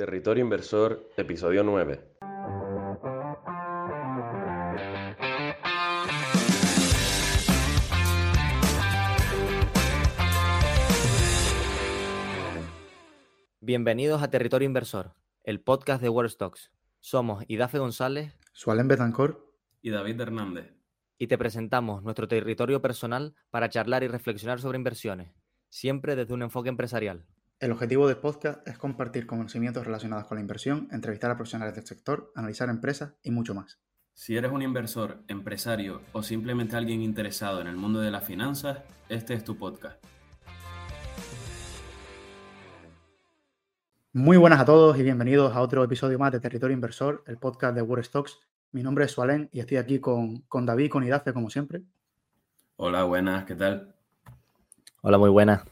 Territorio Inversor, episodio 9. Bienvenidos a Territorio Inversor, el podcast de World Stocks. Somos Idafe González, Sualen Betancor y David Hernández. y te presentamos nuestro territorio personal para charlar y reflexionar sobre inversiones, siempre desde un enfoque empresarial. El objetivo del podcast es compartir conocimientos relacionados con la inversión, entrevistar a profesionales del sector, analizar empresas y mucho más. Si eres un inversor, empresario o simplemente alguien interesado en el mundo de las finanzas, este es tu podcast. Muy buenas a todos y bienvenidos a otro episodio más de Territorio Inversor, el podcast de World Stocks. Mi nombre es Sualen y estoy aquí con, con David, con Idafe, como siempre. Hola, buenas, ¿qué tal? Hola, muy buena.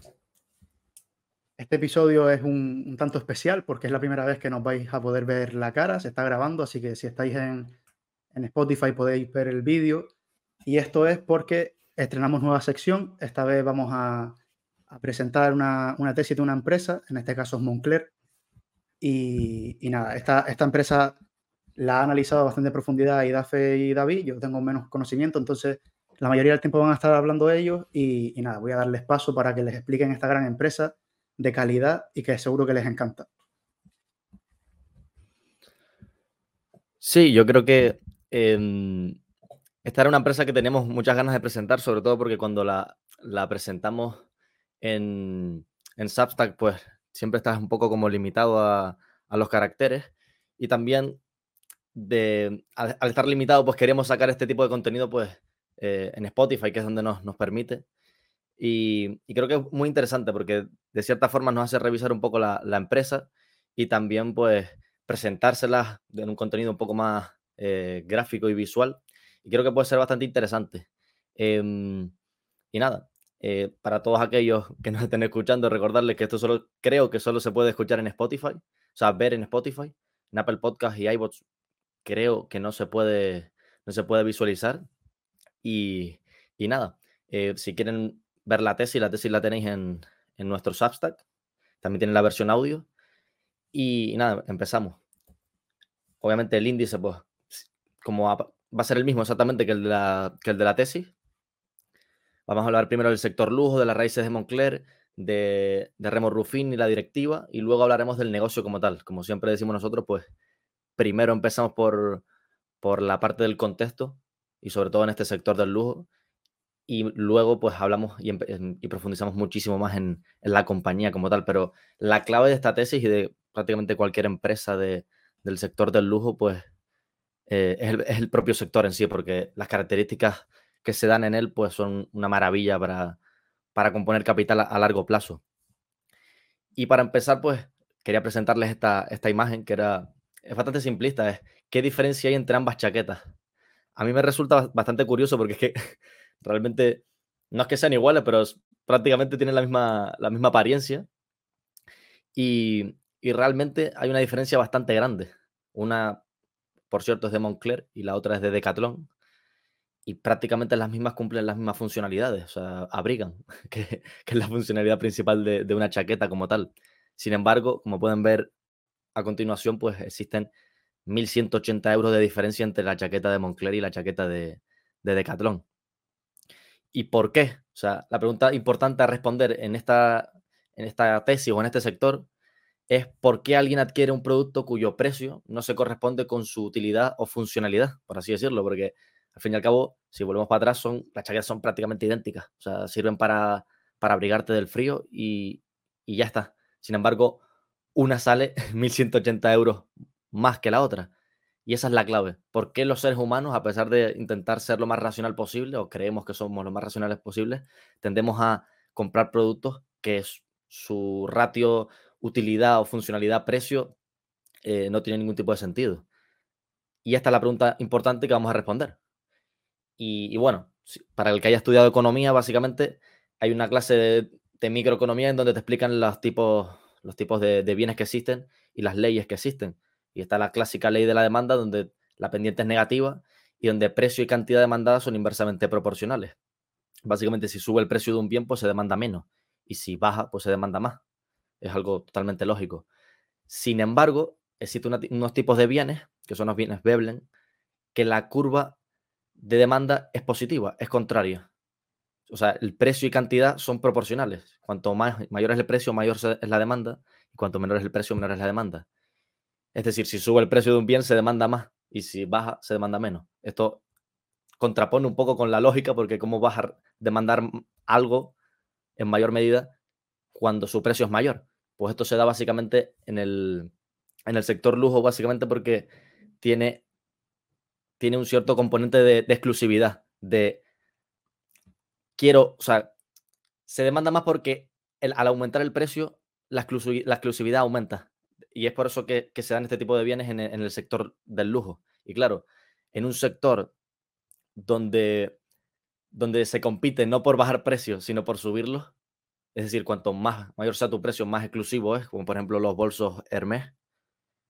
Este episodio es un, un tanto especial porque es la primera vez que nos vais a poder ver la cara, se está grabando, así que si estáis en, en Spotify podéis ver el vídeo. Y esto es porque estrenamos nueva sección. Esta vez vamos a, a presentar una, una tesis de una empresa, en este caso es Moncler. Y, y nada, esta, esta empresa la ha analizado bastante en profundidad Idafe y David. Yo tengo menos conocimiento, entonces la mayoría del tiempo van a estar hablando ellos. Y, y nada, voy a darles paso para que les expliquen esta gran empresa de calidad y que seguro que les encanta. Sí, yo creo que em, esta era una empresa que teníamos muchas ganas de presentar, sobre todo porque cuando la, presentamos en, en Substack, pues siempre estás un poco como limitado a, a los caracteres. Y también de, al, al estar limitado, pues queremos sacar este tipo de contenido pues eh, en Spotify, que es donde nos, nos permite. Y, y creo que es muy interesante porque de cierta forma nos hace revisar un poco la, la empresa y también pues presentárselas en un contenido un poco más eh, gráfico y visual. Y creo que puede ser bastante interesante. Em, y nada, eh, para todos aquellos que nos estén escuchando, recordarles que esto solo creo que solo se puede escuchar en Spotify, o sea, ver en Spotify, en Apple Podcast y iBots creo que no se puede, no se puede visualizar. Y, y nada, eh, si quieren ver la tesis, la tesis la tenéis en, en nuestro Substack, también tienen la versión audio. Y, nada, empezamos. Obviamente el índice, pues, como va, va a ser el mismo exactamente que el de la, que el de la tesis, Vamos a hablar primero del sector lujo, de las raíces de Moncler, de, de Remo Rufín y la directiva, y luego hablaremos del negocio como tal. Como siempre decimos nosotros, pues primero empezamos por, por la parte del contexto y sobre todo en este sector del lujo, y luego pues hablamos y, y profundizamos muchísimo más en, la compañía como tal. Pero la clave de esta tesis y de prácticamente cualquier empresa de- del sector del lujo, pues eh, es, el, propio sector en sí, porque las características que se dan en él pues son una maravilla para, para componer capital a, largo plazo. Y para empezar, pues quería presentarles esta, esta imagen que era, es bastante simplista, es qué diferencia hay entre ambas chaquetas. A mí me resulta bas- bastante curioso porque es que realmente no es que sean iguales, pero prácticamente tienen la misma, la misma apariencia. Y, y realmente hay una diferencia bastante grande. Una, por cierto, es de Moncler y la otra es de Decathlon y prácticamente las mismas cumplen las mismas funcionalidades, o sea, abrigan, que, que es la funcionalidad principal de, de una chaqueta como tal. Sin embargo, como pueden ver a continuación, pues existen 1.180 euros de diferencia entre la chaqueta de Moncler y la chaqueta de, de Decathlon. ¿Y por qué? O sea, la pregunta importante a responder en esta, en esta tesis o en este sector es por qué alguien adquiere un producto cuyo precio no se corresponde con su utilidad o funcionalidad, por así decirlo, porque al fin y al cabo, si volvemos para atrás, son, las chaquetas son prácticamente idénticas. O sea, sirven para, para abrigarte del frío y, y ya está. Sin embargo, una sale 1.180 euros más que la otra. Y esa es la clave. ¿Por qué los seres humanos, a pesar de intentar ser lo más racional posible, o creemos que somos lo más racionales posibles, tendemos a comprar productos que su ratio utilidad o funcionalidad precio eh, no tiene ningún tipo de sentido? Y esta es la pregunta importante que vamos a responder. Y, y bueno, para el que haya estudiado economía, básicamente hay una clase de, microeconomía en donde te explican los tipos, los tipos de bienes que existen y las leyes que existen. Y está la clásica ley de la demanda, donde la pendiente es negativa y donde precio y cantidad demandada son inversamente proporcionales. Básicamente, si sube el precio de un bien, pues se demanda menos. Y si baja, pues se demanda más. Es algo totalmente lógico. Sin embargo, existen unos tipos de bienes, que son los bienes Veblen, que la curva de demanda es positiva, es contraria. O sea, el precio y cantidad son proporcionales. Cuanto más, mayor es el precio, mayor es la demanda. Y cuanto menor es el precio, menor es la demanda. Es decir, si sube el precio de un bien, se demanda más. Y si baja, se demanda menos. Esto contrapone un poco con la lógica, porque cómo vas a demandar algo en mayor medida cuando su precio es mayor. Pues esto se da básicamente en el, en el sector lujo, básicamente porque tiene, tiene un cierto componente de, exclusividad, de quiero, o sea, se demanda más porque al aumentar el precio, la, exclusividad aumenta. Y es por eso que, se dan este tipo de bienes en el sector del lujo. Y claro, en un sector donde, donde se compite no por bajar precios, sino por subirlos. Es decir, cuanto más mayor sea tu precio, más exclusivo es, como por ejemplo los bolsos Hermes,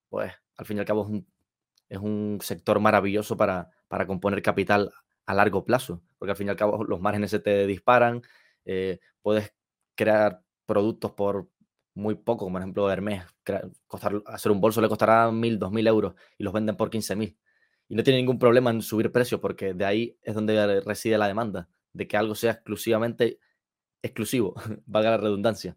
pues al fin y al cabo es un, es un sector maravilloso para, para componer capital a largo plazo, porque al fin y al cabo los márgenes se te disparan, eh, puedes crear productos por muy poco, como por ejemplo Hermes, costar, hacer un bolso le costará mil, dos mil euros y los venden por quince mil y no tiene ningún problema en subir precios porque de ahí es donde reside la demanda, de que algo sea exclusivamente exclusivo, valga la redundancia.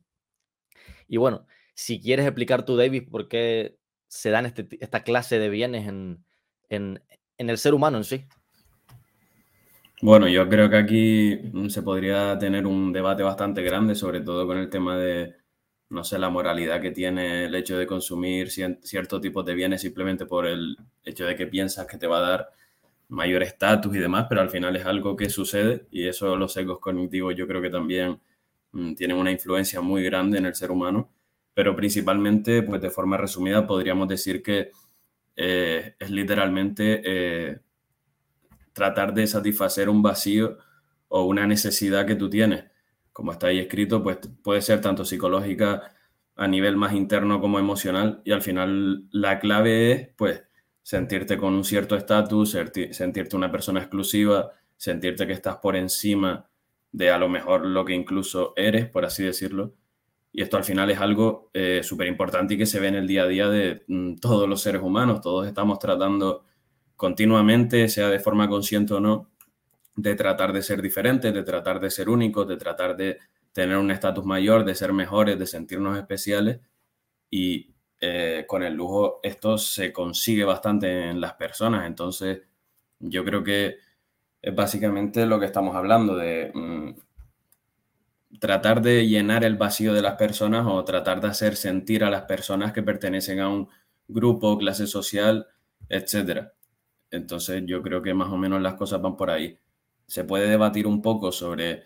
Y bueno, si quieres explicar tú, David, por qué se dan este esta clase de bienes en, en, en el ser humano en sí. Bueno, yo creo que aquí mm, se podría tener un debate bastante grande, sobre todo con el tema de, no sé, la moralidad que tiene el hecho de consumir cierto tipo de bienes simplemente por el hecho de que piensas que te va a dar mayor estatus y demás, pero al final es algo que sucede y eso los ecos cognitivos yo creo que también mm, tienen una influencia muy grande en el ser humano, pero principalmente, pues de forma resumida, podríamos decir que eh, es literalmente eh, tratar de satisfacer un vacío o una necesidad que tú tienes como está ahí escrito, pues puede ser tanto psicológica a nivel más interno como emocional y al final la clave es pues sentirte con un cierto estatus, sentirte una persona exclusiva, sentirte que estás por encima de a lo mejor lo que incluso eres, por así decirlo. Y esto al final es algo eh, súper importante y que se ve en el día a día de mm, todos los seres humanos. Todos estamos tratando continuamente, sea de forma consciente o no, de tratar de ser diferentes, de tratar de ser únicos, de tratar de tener un estatus mayor, de ser mejores, de sentirnos especiales. Y eh, con el lujo esto se consigue bastante en las personas. Entonces, yo creo que es básicamente lo que estamos hablando de mm, tratar de llenar el vacío de las personas o tratar de hacer sentir a las personas que pertenecen a un grupo, clase social, etcétera. Entonces, yo creo que más o menos las cosas van por ahí se puede debatir un poco sobre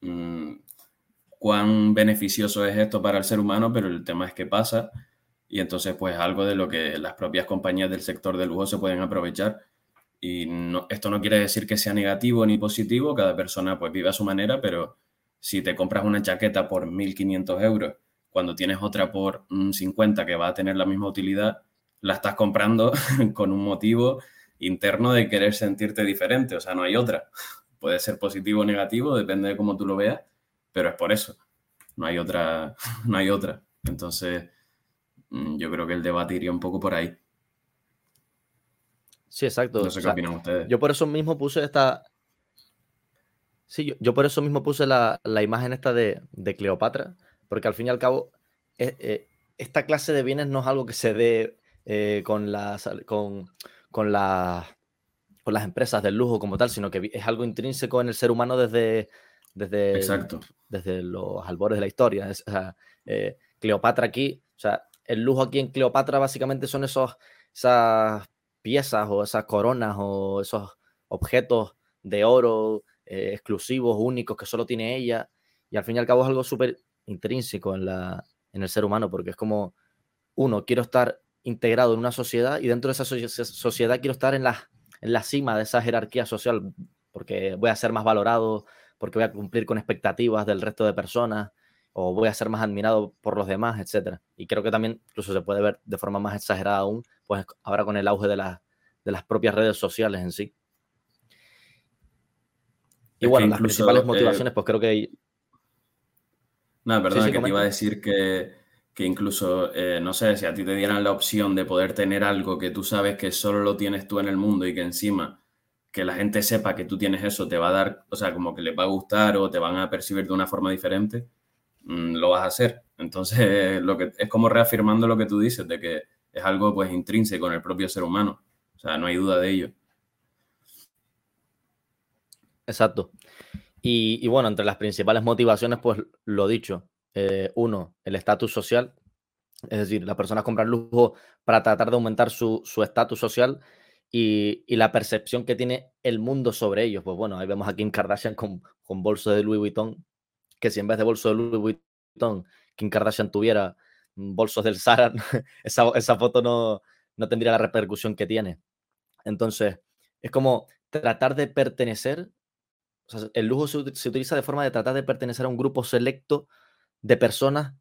mm, cuán beneficioso es esto para el ser humano, pero el tema es que pasa y entonces pues algo de lo que las propias compañías del sector del lujo se pueden aprovechar y no, esto no quiere decir que sea negativo ni positivo, cada persona pues vive a su manera, pero si te compras una chaqueta por 1.500 euros cuando tienes otra por 50 que va a tener la misma utilidad, la estás comprando con un motivo interno de querer sentirte diferente, o sea, no hay otra. Puede ser positivo o negativo, depende de cómo tú lo veas, pero es por eso. No hay otra, no hay otra. Entonces, mm, yo creo que el debate iría un poco por ahí. Sí, exacto. No sé qué opinan ustedes. Yo por eso mismo puse esta. Sí, yo, por eso mismo puse la, imagen esta de, Cleopatra, porque al fin y al cabo, eh, eh, esta clase de bienes no es algo que se dé eh, con, las, con, con, con las empresas del lujo como tal, sino que es algo intrínseco en el ser humano desde, desde, Exacto. desde los albores de la historia. Eh, Cleopatra aquí, o sea, el lujo aquí en Cleopatra básicamente son esos, esas piezas o esas coronas o esos objetos de oro eh, exclusivos, únicos, que solo tiene ella. Y al fin y al cabo es algo súper intrínseco en, la, en el ser humano, porque es como, uno, quiero estar integrado en una sociedad y dentro de esa sociedad quiero estar en la, en la cima de esa jerarquía social porque voy a ser más valorado, porque voy a cumplir con expectativas del resto de personas o voy a ser más admirado por los demás, etcétera. Y creo que también incluso se puede ver de forma más exagerada aún, pues ahora con el auge de, de las propias redes sociales en sí. Y bueno, las principales eh, motivaciones, pues creo que... No, perdón, que te iba a decir que que incluso, eh, no sé, si a ti te dieran la opción de poder tener algo que tú sabes que solo lo tienes tú en el mundo y que encima que la gente sepa que tú tienes eso te va a dar, o sea, como que le va a gustar o te van a percibir de una forma diferente, mm, lo vas a hacer. Entonces, lo que es como reafirmando lo que tú dices, de que es algo pues intrínseco en el propio ser humano. O sea, no hay duda de ello. Exacto. Y, bueno, entre las principales motivaciones, pues lo dicho. Eh, uno, el estatus social. Es decir, las personas compran lujo para tratar de aumentar su estatus social y, la percepción que tiene el mundo sobre ellos. Pues bueno, ahí vemos a Kim Kardashian con, con bolso de Louis Vuitton, que si en vez de bolso de Louis Vuitton, Kim Kardashian tuviera bolsos del Zara, esa, esa, foto no, no tendría la repercusión que tiene. Entonces, es como tratar de pertenecer. el lujo se, se, utiliza de forma de tratar de pertenecer a un grupo selecto de personas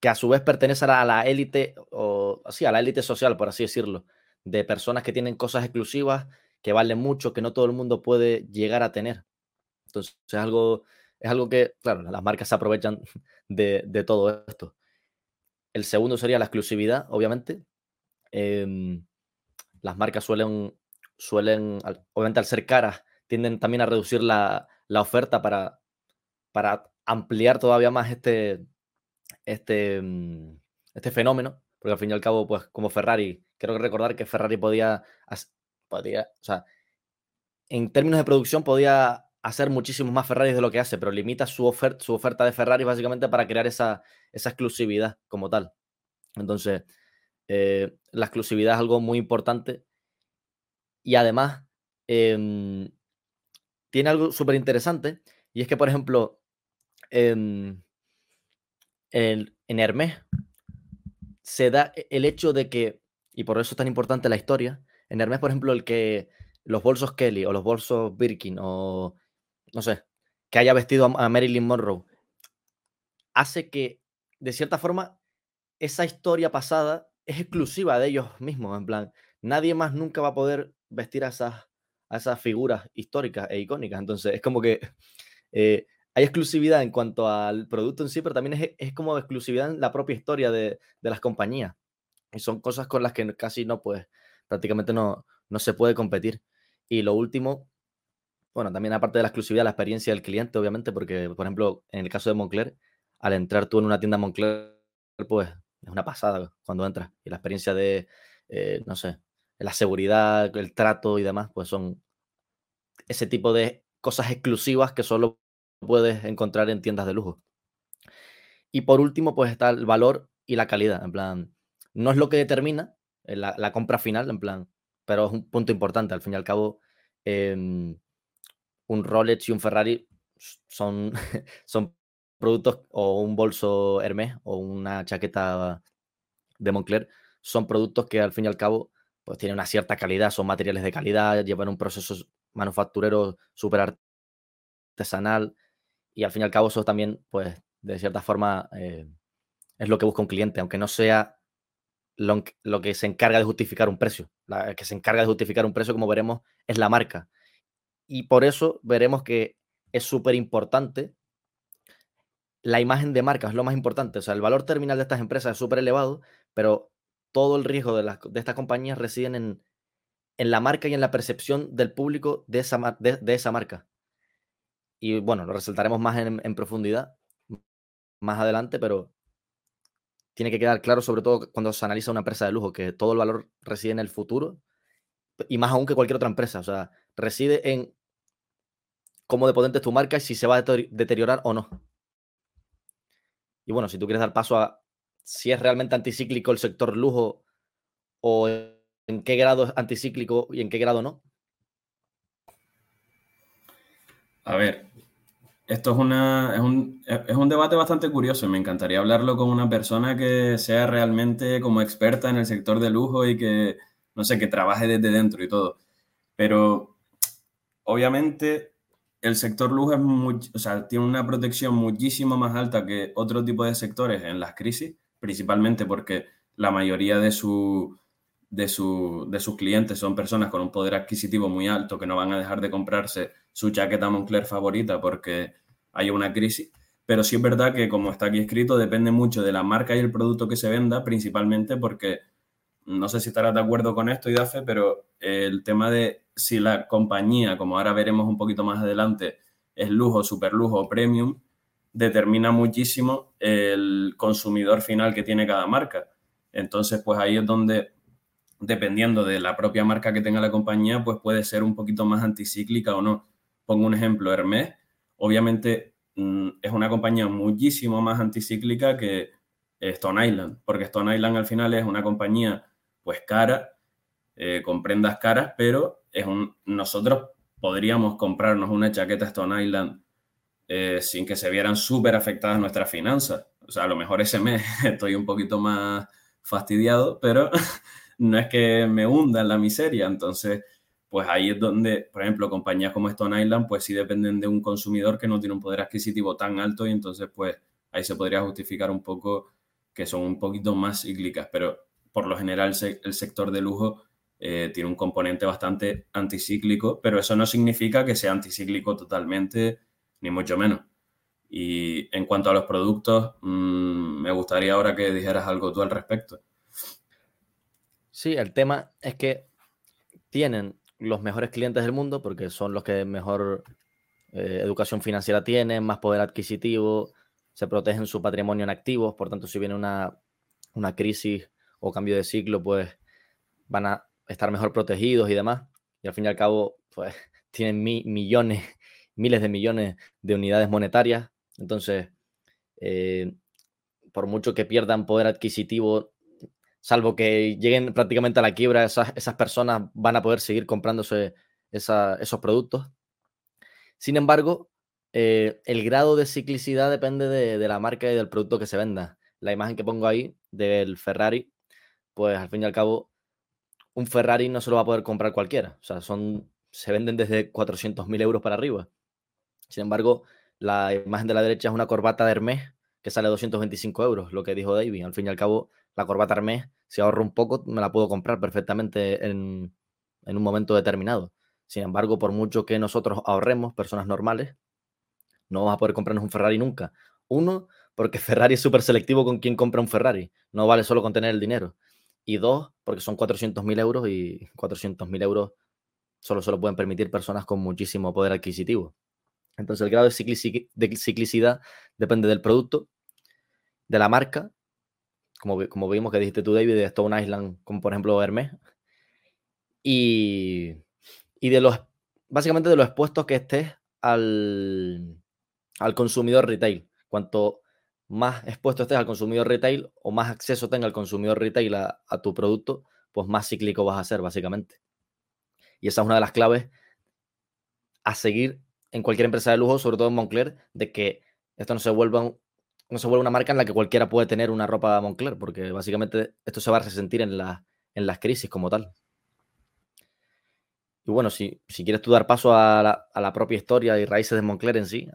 que a su vez pertenecen a la élite, o sí, a la élite social, por así decirlo de personas que tienen cosas exclusivas que valen mucho, que no todo el mundo puede llegar a tener. Entonces, es algo, es algo que, claro, las marcas se aprovechan de, todo esto. El segundo sería la exclusividad, obviamente. Em, las marcas suelen, suelen, obviamente al ser caras, tienden también a reducir la, oferta para, para ampliar todavía más este, este, mm, este fenómeno, porque al fin y al cabo, pues como Ferrari Quiero recordar que Ferrari podía, podía, o sea, en términos de producción podía hacer muchísimos más Ferraris de lo que hace, pero limita su, oferta, su oferta de Ferrari básicamente para crear esa, esa exclusividad como tal. Entonces, eh, la exclusividad es algo muy importante y además em, tiene algo súper interesante y es que, por ejemplo, em, en Hermes se da e, el hecho de que y por eso es tan importante la historia. En Hermes, por ejemplo, el que los bolsos Kelly o los bolsos Birkin o no sé, que haya vestido a Marilyn Monroe, hace que, de cierta forma, esa historia pasada es exclusiva de ellos mismos. En plan, nadie más nunca va a poder vestir a esas, a esas figuras históricas e icónicas. Entonces, es como que eh, hay exclusividad en cuanto al producto en sí, pero también es, es como exclusividad en la propia historia de, de las compañías. Y son cosas con las que casi no, pues, prácticamente no, no se puede competir. Y lo último, bueno, también aparte de la exclusividad, la experiencia del cliente, obviamente, porque, por ejemplo, en el caso de Moncler, al entrar tú en una tienda Moncler, pues es una pasada cuando entras. Y la experiencia de, eh, no sé, la seguridad, el trato y demás, pues son ese tipo de cosas exclusivas que solo puedes encontrar en tiendas de lujo. Y por último, pues está el valor y la calidad. En plan, no es lo que determina eh, la, compra final, en plan, pero es un punto importante. Al fin y al cabo, em, un Rolex y un Ferrari son, son productos, o un bolso Hermès o una chaqueta de Moncler, son productos que al fin y al cabo pues tienen una cierta calidad, son materiales de calidad, llevan un proceso manufacturero súper artesanal y al fin y al cabo eso también, pues, de cierta forma eh, es lo que busca un cliente, aunque no sea lo, que se encarga de justificar un precio. La que se encarga de justificar un precio, como veremos, es la marca. Y por eso veremos que es súper importante la imagen de marca, es lo más importante. O sea, el valor terminal de estas empresas es súper elevado, pero todo el riesgo de, de estas compañías residen en, en, la marca y en la percepción del público de esa, de, esa marca. Y bueno, lo resaltaremos más en, profundidad más adelante, pero tiene que quedar claro, sobre todo cuando se analiza una empresa de lujo, que todo el valor reside en el futuro y más aún que cualquier otra empresa. O sea, reside en cómo de potente es tu marca y si se va a deteriorar o no. Y bueno, si tú quieres dar paso a si es realmente anticíclico el sector lujo o en qué grado es anticíclico y en qué grado no. A ver, esto es, una, es, un, es un debate bastante curioso. Me encantaría hablarlo con una persona que sea realmente como experta en el sector de lujo y que, no sé, que trabaje desde dentro y todo. Pero obviamente el sector lujo es o sea, tiene una protección muchísimo más alta que otro tipo de sectores en las crisis, principalmente porque la mayoría de, su, de, su, de sus clientes son personas con un poder adquisitivo muy alto que no van a dejar de comprarse su chaqueta Moncler favorita porque hay una crisis. pero sí es verdad que como está aquí escrito, depende mucho de la marca y el producto que se venda, principalmente porque no sé si estarás de acuerdo con esto, Idafe, pero el tema de si la compañía, como ahora veremos un poquito más adelante, es lujo, super lujo o premium, determina muchísimo el consumidor final que tiene cada marca. Entonces, pues ahí es donde, dependiendo de la propia marca que tenga la compañía, pues puede ser un poquito más anticíclica o no. Pongo un ejemplo, Hermès, obviamente mm, es una compañía muchísimo más anticíclica que Stone Island, porque Stone Island al final es una compañía pues cara, eh, con prendas caras, pero es un, nosotros podríamos comprarnos una chaqueta Stone Island eh, sin que se vieran súper afectadas nuestras finanzas. O sea, a lo mejor ese mes estoy un poquito más fastidiado, pero no es que me hunda en la miseria. Entonces, pues ahí es donde, por ejemplo, compañías como Stone Island, pues sí dependen de un consumidor que no tiene un poder adquisitivo tan alto y entonces, pues ahí se podría justificar un poco que son un poquito más cíclicas, pero por lo general el sector de lujo eh, tiene un componente bastante anticíclico, pero eso no significa que sea anticíclico totalmente, ni mucho menos. Y en cuanto a los productos, mm, me gustaría ahora que dijeras algo tú al respecto. Sí, el tema es que tienen los mejores clientes del mundo porque son los que mejor eh, educación financiera tienen, más poder adquisitivo, se protegen su patrimonio en activos, por tanto, si viene una, una crisis o cambio de ciclo, pues van a estar mejor protegidos y demás. Y al fin y al cabo, pues tienen millones, miles de millones de unidades monetarias. Entonces, eh, por mucho que pierdan poder adquisitivo, salvo que lleguen prácticamente a la quiebra, esas, esas personas van a poder seguir comprándose esos productos. Sin embargo, eh, el grado de ciclicidad depende de, de, la marca y del producto que se venda. La imagen que pongo ahí del Ferrari pues al fin y al cabo, un Ferrari no se lo va a poder comprar cualquiera. O sea, son, se venden desde 400.000 euros para arriba. Sin embargo, la imagen de la derecha es una corbata de Hermes que sale 225 euros, lo que dijo David. Al fin y al cabo, la corbata Hermes, si ahorro un poco, me la puedo comprar perfectamente en, en un momento determinado. Sin embargo, por mucho que nosotros ahorremos, personas normales, no vamos a poder comprarnos un Ferrari nunca. Uno, porque Ferrari es súper selectivo con quien compra un Ferrari. No vale solo con tener el dinero y dos, porque son 400.000 euros y 400.000 euros solo se lo pueden permitir personas con muchísimo poder adquisitivo. Entonces el grado de, ciclicidad depende del producto, de la marca, como, como vimos que dijiste tú, David, de Stone Island, como por ejemplo Hermes, y, y de los, básicamente de los expuestos que estés al, al consumidor retail. Cuanto más expuesto estés al consumidor retail o más acceso tenga el consumidor retail a, tu producto, pues más cíclico vas a ser, básicamente. Y esa es una de las claves a seguir en cualquier empresa de lujo, sobre todo en Moncler, de que esto no se vuelva no se vuelva una marca en la que cualquiera puede tener una ropa Moncler, porque básicamente esto se va a resentir en, en las crisis como tal. Y bueno, si, si quieres tú dar paso a la, a la propia historia y raíces de Moncler en sí,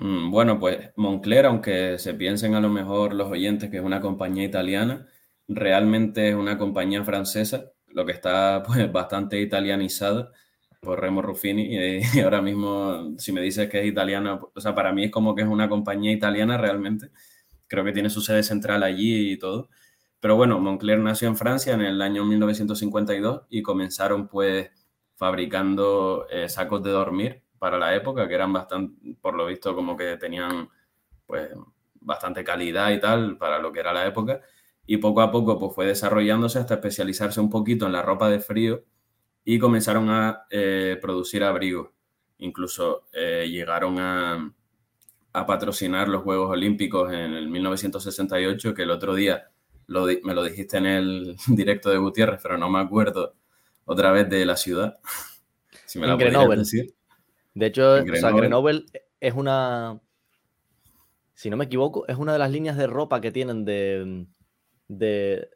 Mm, bueno, pues Moncler, aunque se piensen a lo mejor los oyentes que es una compañía italiana, realmente es una compañía francesa, lo que está pues bastante italianizada por Remo Ruffini y, ahora mismo si me dices que es italiana, o sea, para mí es como que es una compañía italiana realmente, creo que tiene su sede central allí y todo. Pero bueno, Moncler nació en Francia en el año 1952 y comenzaron pues fabricando eh, sacos de dormir para la época, que eran bastante, por lo visto, como que tenían pues bastante calidad y tal para lo que era la época. Y poco a poco pues fue desarrollándose hasta especializarse un poquito en la ropa de frío y comenzaron a eh, producir abrigos. Incluso eh, llegaron a, a, patrocinar los Juegos Olímpicos en el 1968, que el otro día me lo dijiste en el directo de Gutiérrez, pero no me acuerdo otra vez de la ciudad. si me la decir. De hecho, Grenoble. es una, si no me equivoco, es una de las líneas de ropa que tienen de, de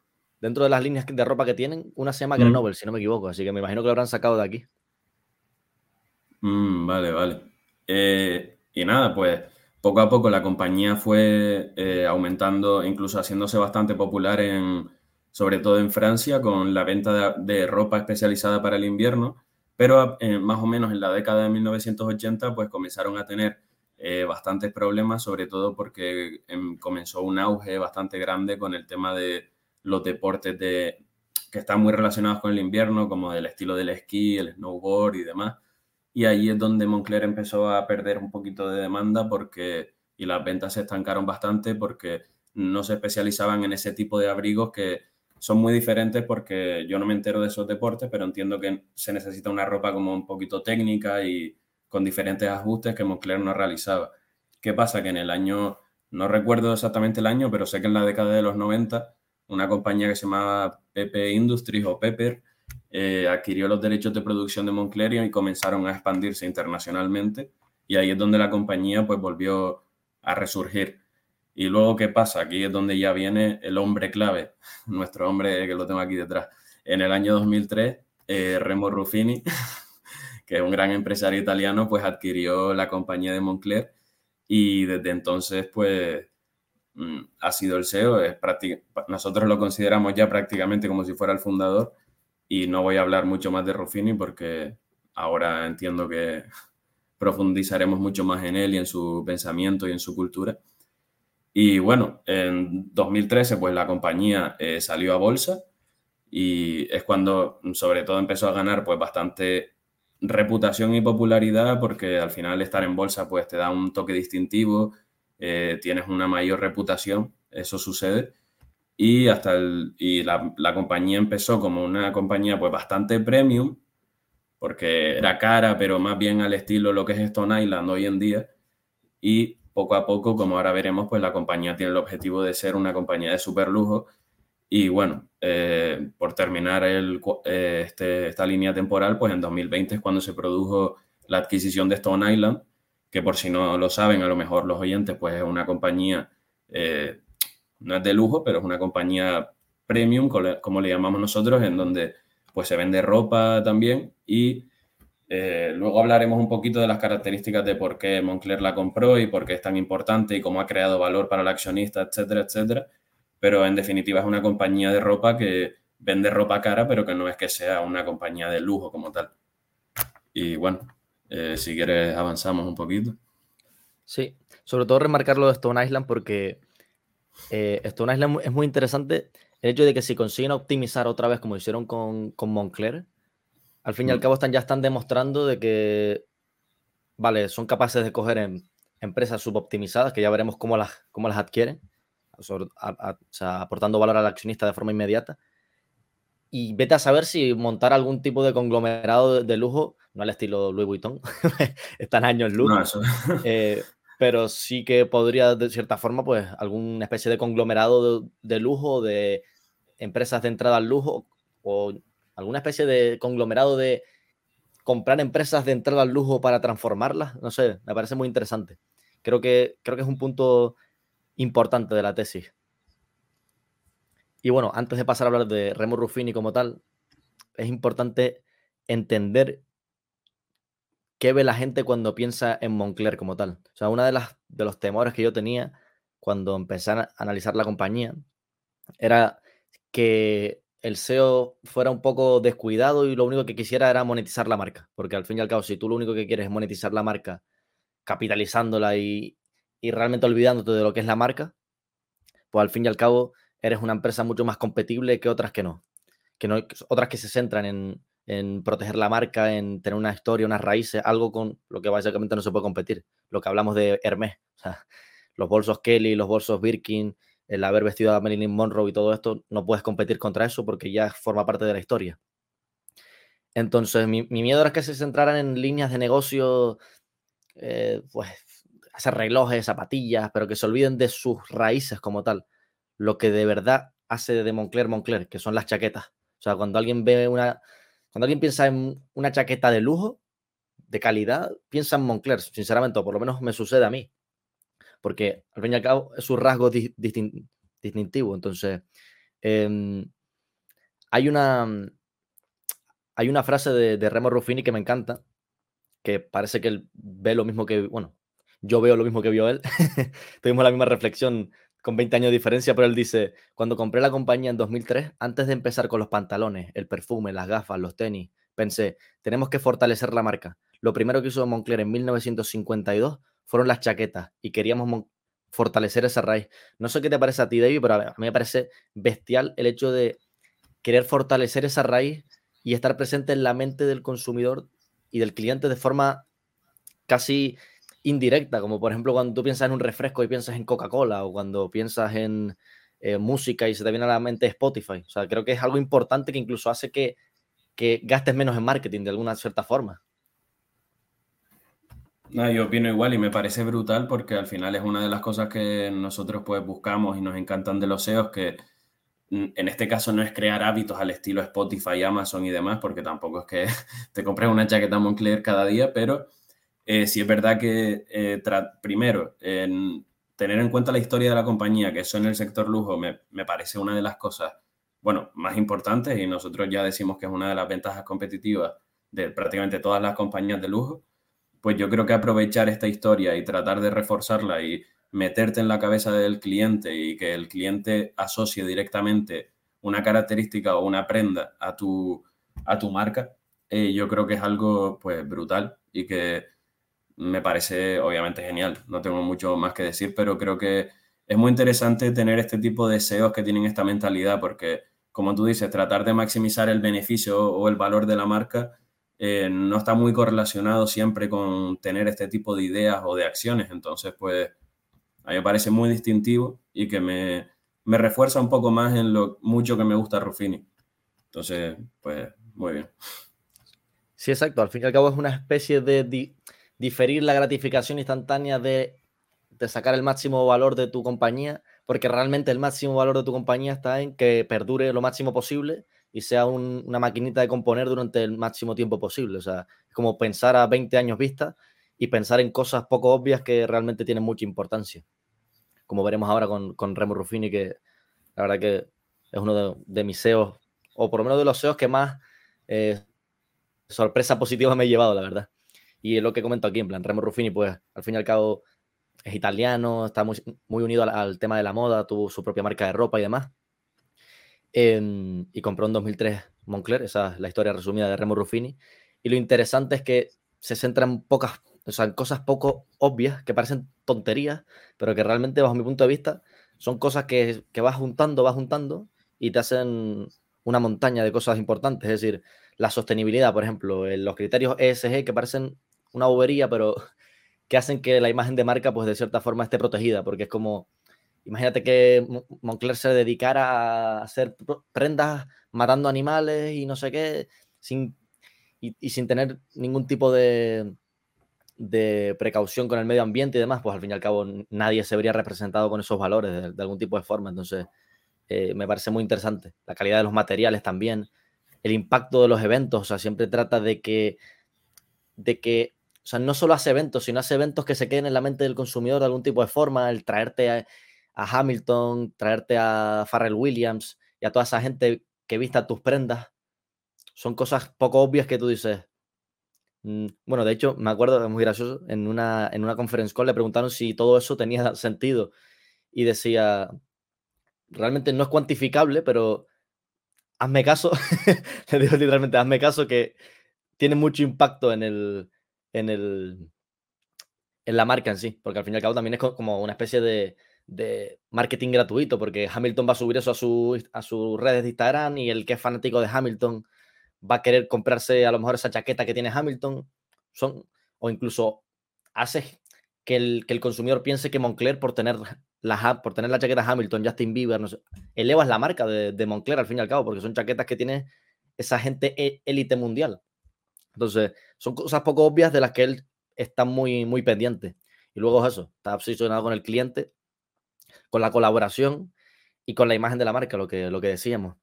dentro de las líneas de ropa que tienen, una se llama mm. Grenoble, si no me equivoco, así que me imagino que lo habrán sacado de aquí. Mm, vale, vale. Eh, y nada, pues poco a poco la compañía fue eh, aumentando, incluso haciéndose bastante popular en, sobre todo en Francia, con la venta de ropa especializada para el invierno pero eh, más o menos en la década de 1980 pues comenzaron a tener eh, bastantes problemas, sobre todo porque em, comenzó un auge bastante grande con el tema de los deportes de, que están muy relacionados con el invierno, como el estilo del esquí, el snowboard y demás. Y ahí es donde Moncler empezó a perder un poquito de demanda porque, y las ventas se estancaron bastante porque no se especializaban en ese tipo de abrigos que son muy diferentes porque yo no me entero de esos deportes, pero entiendo que se necesita una ropa como un poquito técnica y con diferentes ajustes que Moncler no realizaba. ¿Qué pasa? Que en el año, no recuerdo exactamente el año, pero sé que en la década de los 90, una compañía que se llamaba Pepe Industries o Pepper eh, adquirió los derechos de producción de Moncler y comenzaron a expandirse internacionalmente. Y ahí es donde la compañía pues volvió a resurgir. Y luego, ¿qué pasa? Aquí es donde ya viene el hombre clave, nuestro hombre que lo tengo aquí detrás. En el año 2003, eh, Remo Ruffini, que es un gran empresario italiano, pues adquirió la compañía de Moncler y desde entonces, pues, ha sido el CEO. Es nosotros lo consideramos ya prácticamente como si fuera el fundador y no voy a hablar mucho más de Ruffini porque ahora entiendo que profundizaremos mucho más en él y en su pensamiento y en su cultura. Y bueno, en 2013 pues la compañía eh, salió a bolsa y es cuando sobre todo empezó a ganar pues bastante reputación y popularidad porque al final estar en bolsa pues te da un toque distintivo, eh, tienes una mayor reputación, eso sucede. Y hasta el, y la, la, compañía empezó como una compañía pues bastante premium, porque era cara, pero más bien al estilo lo que es Stone Island hoy en día. Y poco a poco, como ahora veremos, pues la compañía tiene el objetivo de ser una compañía de super lujo. Y bueno, eh, por terminar el, eh, este, esta línea temporal, pues en 2020 es cuando se produjo la adquisición de Stone Island, que por si no lo saben, a lo mejor los oyentes, pues es una compañía, eh, no es de lujo, pero es una compañía premium, como le llamamos nosotros, en donde pues se vende ropa también y eh, luego hablaremos un poquito de las características de por qué Moncler la compró y por qué es tan importante y cómo ha creado valor para el accionista, etcétera, etcétera. Pero en definitiva es una compañía de ropa que vende ropa cara, pero que no es que sea una compañía de lujo como tal. Y bueno, eh, si quieres avanzamos un poquito. Sí, sobre todo remarcar lo de Stone Island porque eh, Stone Island es muy interesante el hecho de que si consiguen optimizar otra vez como hicieron con, con Moncler, al fin y al mm. cabo están, ya están demostrando de que, vale, son capaces de coger en empresas suboptimizadas, que ya veremos cómo las, cómo las adquieren, aportando valor al accionista de forma inmediata. Y vete a saber si montar algún tipo de conglomerado de, lujo, no al estilo Louis Vuitton, están años luz, eh, pero sí que podría, de cierta forma, pues alguna especie de conglomerado de, de lujo, de empresas de entrada al lujo, o alguna especie de conglomerado de comprar empresas de entrada al lujo para transformarlas. No sé, me parece muy interesante. Creo que, creo que es un punto importante de la tesis. Y bueno, antes de pasar a hablar de Remo Ruffini como tal, es importante entender qué ve la gente cuando piensa en Moncler como tal. O sea, uno de, las, de los temores que yo tenía cuando empecé a analizar la compañía era que el SEO fuera un poco descuidado y lo único que quisiera era monetizar la marca. Porque al fin y al cabo, si tú lo único que quieres es monetizar la marca, capitalizándola y, realmente olvidándote de lo que es la marca, pues al fin y al cabo eres una empresa mucho más competible que otras que no. Que no otras que se centran en, en proteger la marca, en tener una historia, unas raíces, algo con lo que básicamente no se puede competir. Lo que hablamos de Hermès, o sea, los bolsos Kelly, los bolsos Birkin, el haber vestido a Marilyn Monroe y todo esto, no puedes competir contra eso porque ya forma parte de la historia. Entonces, mi, miedo era que se centraran en líneas de negocio, eh, pues, hacer relojes, zapatillas, pero que se olviden de sus raíces como tal. Lo que de verdad hace de Moncler Moncler, que son las chaquetas. O sea, cuando alguien ve una, cuando alguien piensa en una chaqueta de lujo, de calidad, piensa en Moncler, sinceramente, o por lo menos me sucede a mí porque al fin y al cabo es un rasgo distintivo. Entonces, em, hay, una, hay una frase de, Remo Ruffini que me encanta, que parece que él ve lo mismo que, bueno, yo veo lo mismo que vio él. Tuvimos la misma reflexión con 20 años de diferencia, pero él dice, cuando compré la compañía en 2003, antes de empezar con los pantalones, el perfume, las gafas, los tenis, pensé, tenemos que fortalecer la marca. Lo primero que hizo Moncler en 1952 fueron las chaquetas y queríamos fortalecer esa raíz. No sé qué te parece a ti, David, pero a mí me parece bestial el hecho de querer fortalecer esa raíz y estar presente en la mente del consumidor y del cliente de forma casi indirecta, como por ejemplo cuando tú piensas en un refresco y piensas en Coca-Cola o cuando piensas en eh, música y se te viene a la mente Spotify. O sea, creo que es algo importante que incluso hace que, que gastes menos en marketing de alguna cierta forma. No, yo opino igual y me parece brutal porque al final es una de las cosas que nosotros pues buscamos y nos encantan de los SEOs, que en este caso no es crear hábitos al estilo Spotify, Amazon y demás, porque tampoco es que te compres una chaqueta Moncler cada día, pero eh, sí es verdad que eh, primero, en tener en cuenta la historia de la compañía, que eso en el sector lujo me, me parece una de las cosas, bueno, más importantes y nosotros ya decimos que es una de las ventajas competitivas de prácticamente todas las compañías de lujo pues yo creo que aprovechar esta historia y tratar de reforzarla y meterte en la cabeza del cliente y que el cliente asocie directamente una característica o una prenda a tu, a tu marca, eh, yo creo que es algo pues brutal y que me parece obviamente genial. No tengo mucho más que decir, pero creo que es muy interesante tener este tipo de SEOs que tienen esta mentalidad porque, como tú dices, tratar de maximizar el beneficio o el valor de la marca eh, no está muy correlacionado siempre con tener este tipo de ideas o de acciones. Entonces, pues, a mí me parece muy distintivo y que me, refuerza un poco más en lo mucho que me gusta Ruffini. Entonces, pues, muy bien. Sí, exacto. Al fin y al cabo es una especie de diferir la gratificación instantánea de, de sacar el máximo valor de tu compañía, porque realmente el máximo valor de tu compañía está en que perdure lo máximo posible y sea una maquinita de componer durante el máximo tiempo posible. O sea, es como pensar a 20 años vista y pensar en cosas poco obvias que realmente tienen mucha importancia. Como veremos ahora con, con Remo Ruffini, que la verdad que es uno de, mis SEOs, o por lo menos de los SEOs que más eh, sorpresa positiva me he llevado, la verdad. Y es lo que comento aquí, en plan, Remo Ruffini, pues al fin y al cabo es italiano, está muy, muy unido al, tema de la moda, tuvo su propia marca de ropa y demás y compró en 2003 Moncler, esa es la historia resumida de Remo Ruffini. Y lo interesante es que se centra en pocas, o sea, cosas poco obvias, que parecen tonterías, pero que realmente, bajo mi punto de vista, son cosas que, que vas juntando, vas juntando y te hacen una montaña de cosas importantes. Es decir, la sostenibilidad, por ejemplo, los criterios ESG que parecen una bobería, pero que hacen que la imagen de marca, pues de cierta forma, esté protegida, porque es como Imagínate que Moncler se dedicara a hacer prendas matando animales y no sé qué, sin, y, sin tener ningún tipo de, de, precaución con el medio ambiente y demás, pues al fin y al cabo nadie se vería representado con esos valores de, algún tipo de forma. Entonces, eh, me parece muy interesante. La calidad de los materiales también, el impacto de los eventos, o sea, siempre trata de que, de que o sea, no solo hace eventos, sino hace eventos que se queden en la mente del consumidor de algún tipo de forma, el traerte a, Hamilton, traerte a Farrell Williams y a toda esa gente que vista tus prendas, son cosas poco obvias que tú dices. Mm, bueno, de hecho, me acuerdo, es muy gracioso, en una, en una conference call le preguntaron si todo eso tenía sentido y decía, realmente no es cuantificable, pero hazme caso, le digo literalmente, hazme caso que tiene mucho impacto en el, en el, en la marca en sí, porque al fin y al cabo también es como una especie de, marketing gratuito, porque Hamilton va a subir eso a, su, a sus redes de Instagram y el que es fanático de Hamilton va a querer comprarse a lo mejor esa chaqueta que tiene Hamilton, son, o incluso hace que el, que el consumidor piense que Moncler por tener la, por tener la chaqueta Hamilton, Justin Bieber, no sé, elevas la marca de, de, Moncler al fin y al cabo, porque son chaquetas que tiene esa gente e, élite mundial. Entonces, son cosas poco obvias de las que él está muy, muy pendiente. Y luego eso, está obsesionado con el cliente con la colaboración y con la imagen de la marca, lo que, lo que decíamos.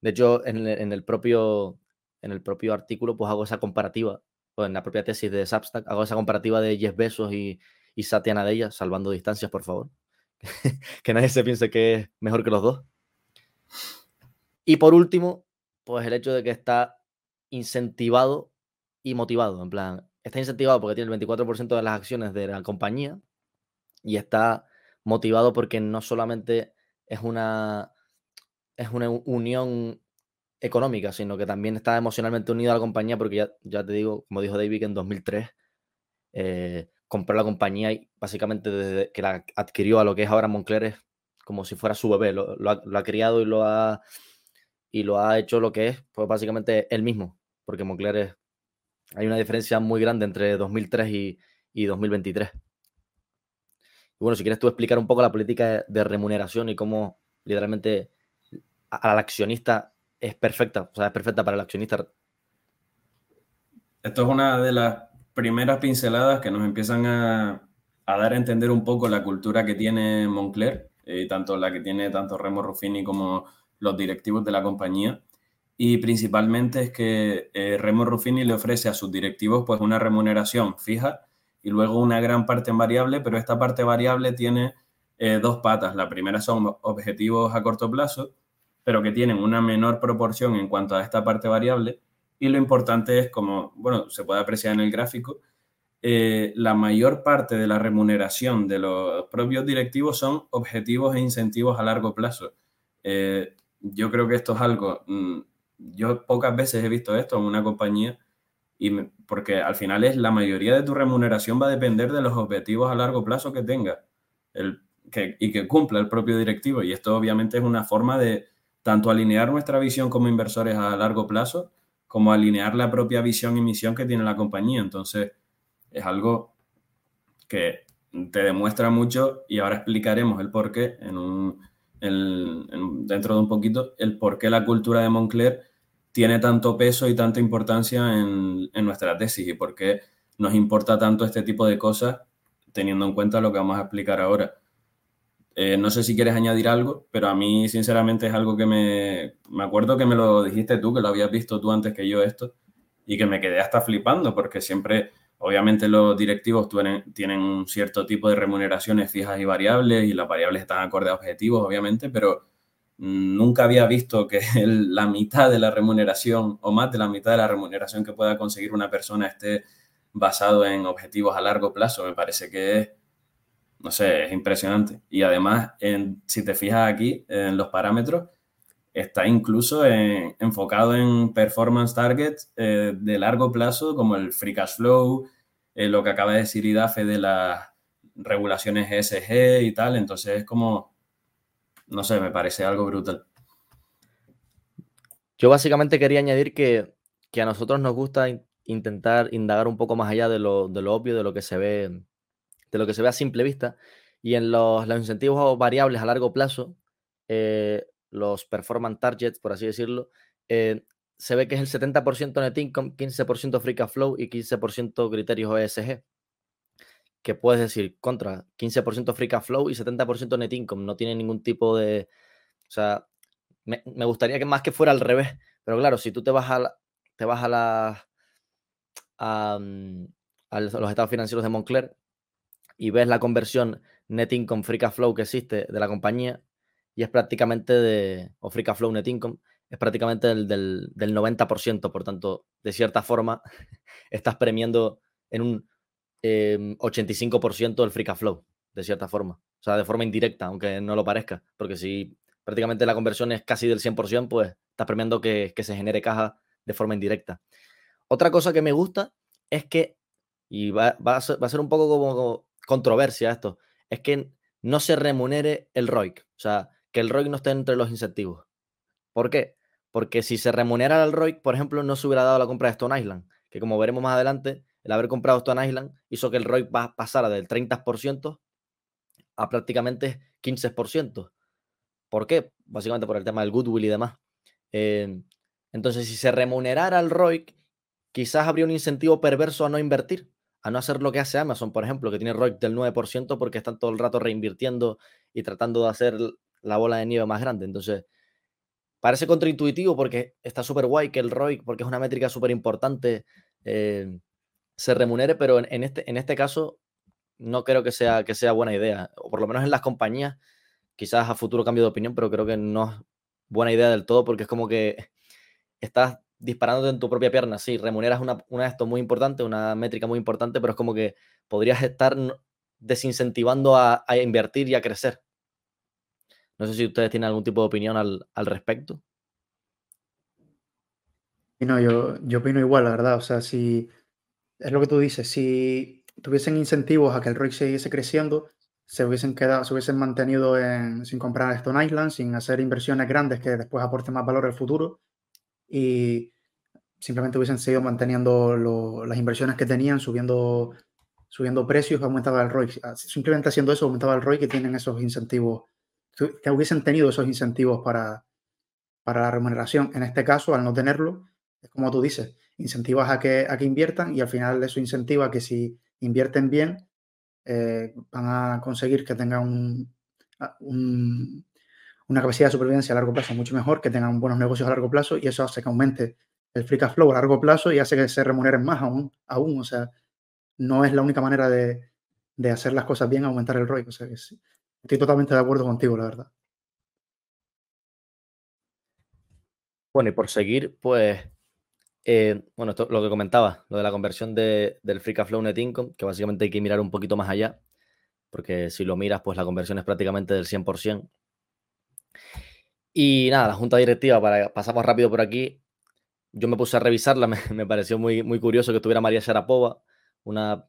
De hecho, en, el propio, en el propio artículo, pues hago esa comparativa, o en la propia tesis de Substack, hago esa comparativa de Jeff Bezos y, y Satya Nadella, salvando distancias, por favor. que nadie se piense que es mejor que los dos. Y por último, pues el hecho de que está incentivado y motivado. En plan, está incentivado porque tiene el 24% de las acciones de la compañía y está motivado porque no solamente es una, es una unión económica, sino que también está emocionalmente unido a la compañía porque ya, ya te digo, como dijo David, que en 2003 eh, compró la compañía y básicamente desde que la adquirió a lo que es ahora Moncler es como si fuera su bebé, lo, ha, criado y lo ha, y lo ha hecho lo que es, pues básicamente él mismo, porque Moncler es, hay una diferencia muy grande entre 2003 y, y 2023. Y bueno, si quieres tú explicar un poco la política de remuneración y cómo literalmente al accionista es perfecta, o sea, es perfecta para el accionista. Esto es una de las primeras pinceladas que nos empiezan a, dar a entender un poco la cultura que tiene Moncler, eh, tanto la que tiene tanto Remo Ruffini como los directivos de la compañía. Y principalmente es que eh, Remo Ruffini le ofrece a sus directivos pues una remuneración fija y luego una gran parte en variable, pero esta parte variable tiene eh, dos patas. La primera son objetivos a corto plazo, pero que tienen una menor proporción en cuanto a esta parte variable. Y lo importante es, como, bueno, se puede apreciar en el gráfico, eh, la mayor parte de la remuneración de los propios directivos son objetivos e incentivos a largo plazo. Yo creo que esto es algo, mm, yo pocas veces he visto esto en una compañía y porque al final es la mayoría de tu remuneración va a depender de los objetivos a largo plazo que tenga el, que, y que cumpla el propio directivo. Y esto obviamente es una forma de tanto alinear nuestra visión como inversores a largo plazo, como alinear la propia visión y misión que tiene la compañía. Entonces, es algo que te demuestra mucho y ahora explicaremos el por qué en un, dentro de un poquito, el por qué la cultura de Moncler tiene tanto peso y tanta importancia en, nuestra tesis y por qué nos importa tanto este tipo de cosas teniendo en cuenta lo que vamos a explicar ahora. Eh, no sé si quieres añadir algo, pero a mí sinceramente es algo que me, me acuerdo que me lo dijiste tú, que lo habías visto tú antes que yo esto, y que me quedé hasta flipando, porque siempre, obviamente los directivos tienen, tienen un cierto tipo de remuneraciones fijas y variables, y las variables están acorde a objetivos, obviamente, pero nunca había visto que la mitad de la remuneración o más de la mitad de la remuneración que pueda conseguir una persona esté basado en objetivos a largo plazo. Me parece que es, no sé, es impresionante. Y además, si te fijas aquí en los parámetros, está incluso enfocado en performance targets eh, de largo plazo, como el free cash flow, eh, lo que acaba de decir IDAFE de las regulaciones ESG y tal. Entonces es como no sé, me parece algo brutal. Yo básicamente quería añadir que, a nosotros nos gusta intentar indagar un poco más allá de lo, obvio, de lo que se ve, de lo que se ve a simple vista. Y en los, incentivos variables a largo plazo, eh, los performance targets, por así decirlo, eh, se ve que es el 70% net income, 15% free cash flow y 15% criterios ESG que puedes decir contra 15% free cash flow y 70% net income. No tiene ningún tipo de. O sea, me, gustaría que más que fuera al revés. Pero claro, si tú te vas a te vas mm, a, los estados financieros de Moncler y ves la conversión net income free cash flow que existe de la compañía y es prácticamente de, o free cash flow net income, es prácticamente del, del, del 90%, por tanto, de cierta forma, estás premiando en un 85% em, del free cash flow, de cierta forma. O sea, de forma indirecta, aunque no lo parezca. Porque si prácticamente la conversión es casi del 100%, pues estás premiando que, se genere caja de forma indirecta. Otra cosa que me gusta es que, y va, a, ser, un poco como controversia esto, es que no se remunere el ROIC. O sea, que el ROIC no esté entre los incentivos. ¿Por qué? Porque si se remunera el ROIC, por ejemplo, no se hubiera dado la compra de Stone Island, que como veremos más adelante, el haber comprado Stone Island hizo que el ROI pasara del 30% a prácticamente 15%. ¿Por qué? Básicamente por el tema del goodwill y demás. Em, entonces, si se remunerara el ROIC, quizás habría un incentivo perverso a no invertir, a no hacer lo que hace Amazon, por ejemplo, que tiene ROIC del 9% porque están todo el rato reinvirtiendo y tratando de hacer la bola de nieve más grande. Entonces, parece contraintuitivo porque está súper guay que el ROIC, porque es una métrica súper importante, em, se remunere, pero en, este, en este caso no creo que sea, que sea buena idea, o por lo menos en las compañías, quizás a futuro cambio de opinión, pero creo que no es buena idea del todo porque es como que estás disparándote en tu propia pierna, sí, remuneras una, una de estos muy importante, una métrica muy importante, pero es como que podrías estar desincentivando a, invertir y a crecer. No sé si ustedes tienen algún tipo de opinión al, al respecto. No, yo, yo opino igual, la verdad. O sea, si es lo que tú dices, si tuviesen incentivos a que el ROI siguiese creciendo, se hubiesen quedado, se hubiesen mantenido sin comprar Stone Island, sin hacer inversiones grandes que después aporten más valor al futuro y simplemente hubiesen seguido manteniendo las inversiones que tenían, subiendo, subiendo precios, aumentaba el ROI. Simplemente haciendo eso aumentaba el ROI que tienen esos incentivos, que hubiesen tenido esos incentivos para, para la remuneración. En este caso, al no tenerlo, es como tú dices, incentivas a que, a que inviertan y al final eso incentiva que si invierten bien, eh, van a conseguir que tengan una capacidad de supervivencia a largo plazo mucho mejor, que tengan buenos negocios a largo plazo y eso hace que aumente el free cash flow a largo plazo y hace que se remuneren más aún. aún. O sea, no es la única manera de, hacer las cosas bien, aumentar el ROI. O sea, que estoy totalmente de acuerdo contigo, la verdad. Bueno, y por seguir, pues eh, bueno, esto, lo que comentaba, lo de la conversión del Free Cash Flow Net Income, que básicamente hay que mirar un poquito más allá, porque si lo miras, pues la conversión es prácticamente del 100%. Y nada, la junta directiva, para pasamos rápido por aquí, yo me puse a revisarla, me, pareció muy, muy curioso que estuviera María Sharapova, una,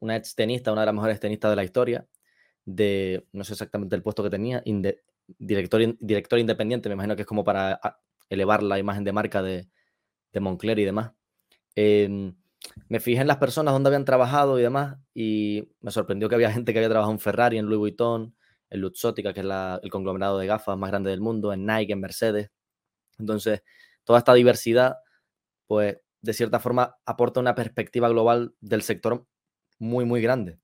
una ex tenista, una de las mejores tenistas de la historia, de, no sé exactamente el puesto que tenía, director, director independiente, me imagino que es como para elevar la imagen de marca de, de Moncler y demás. Em, me fijé en las personas donde habían trabajado y demás, y me sorprendió que había gente que había trabajado en Ferrari, en Louis Vuitton, en Luxottica, que es el conglomerado de gafas más grande del mundo, en Nike, en Mercedes. Entonces, toda esta diversidad, pues, de cierta forma, aporta una perspectiva global del sector muy, muy grande.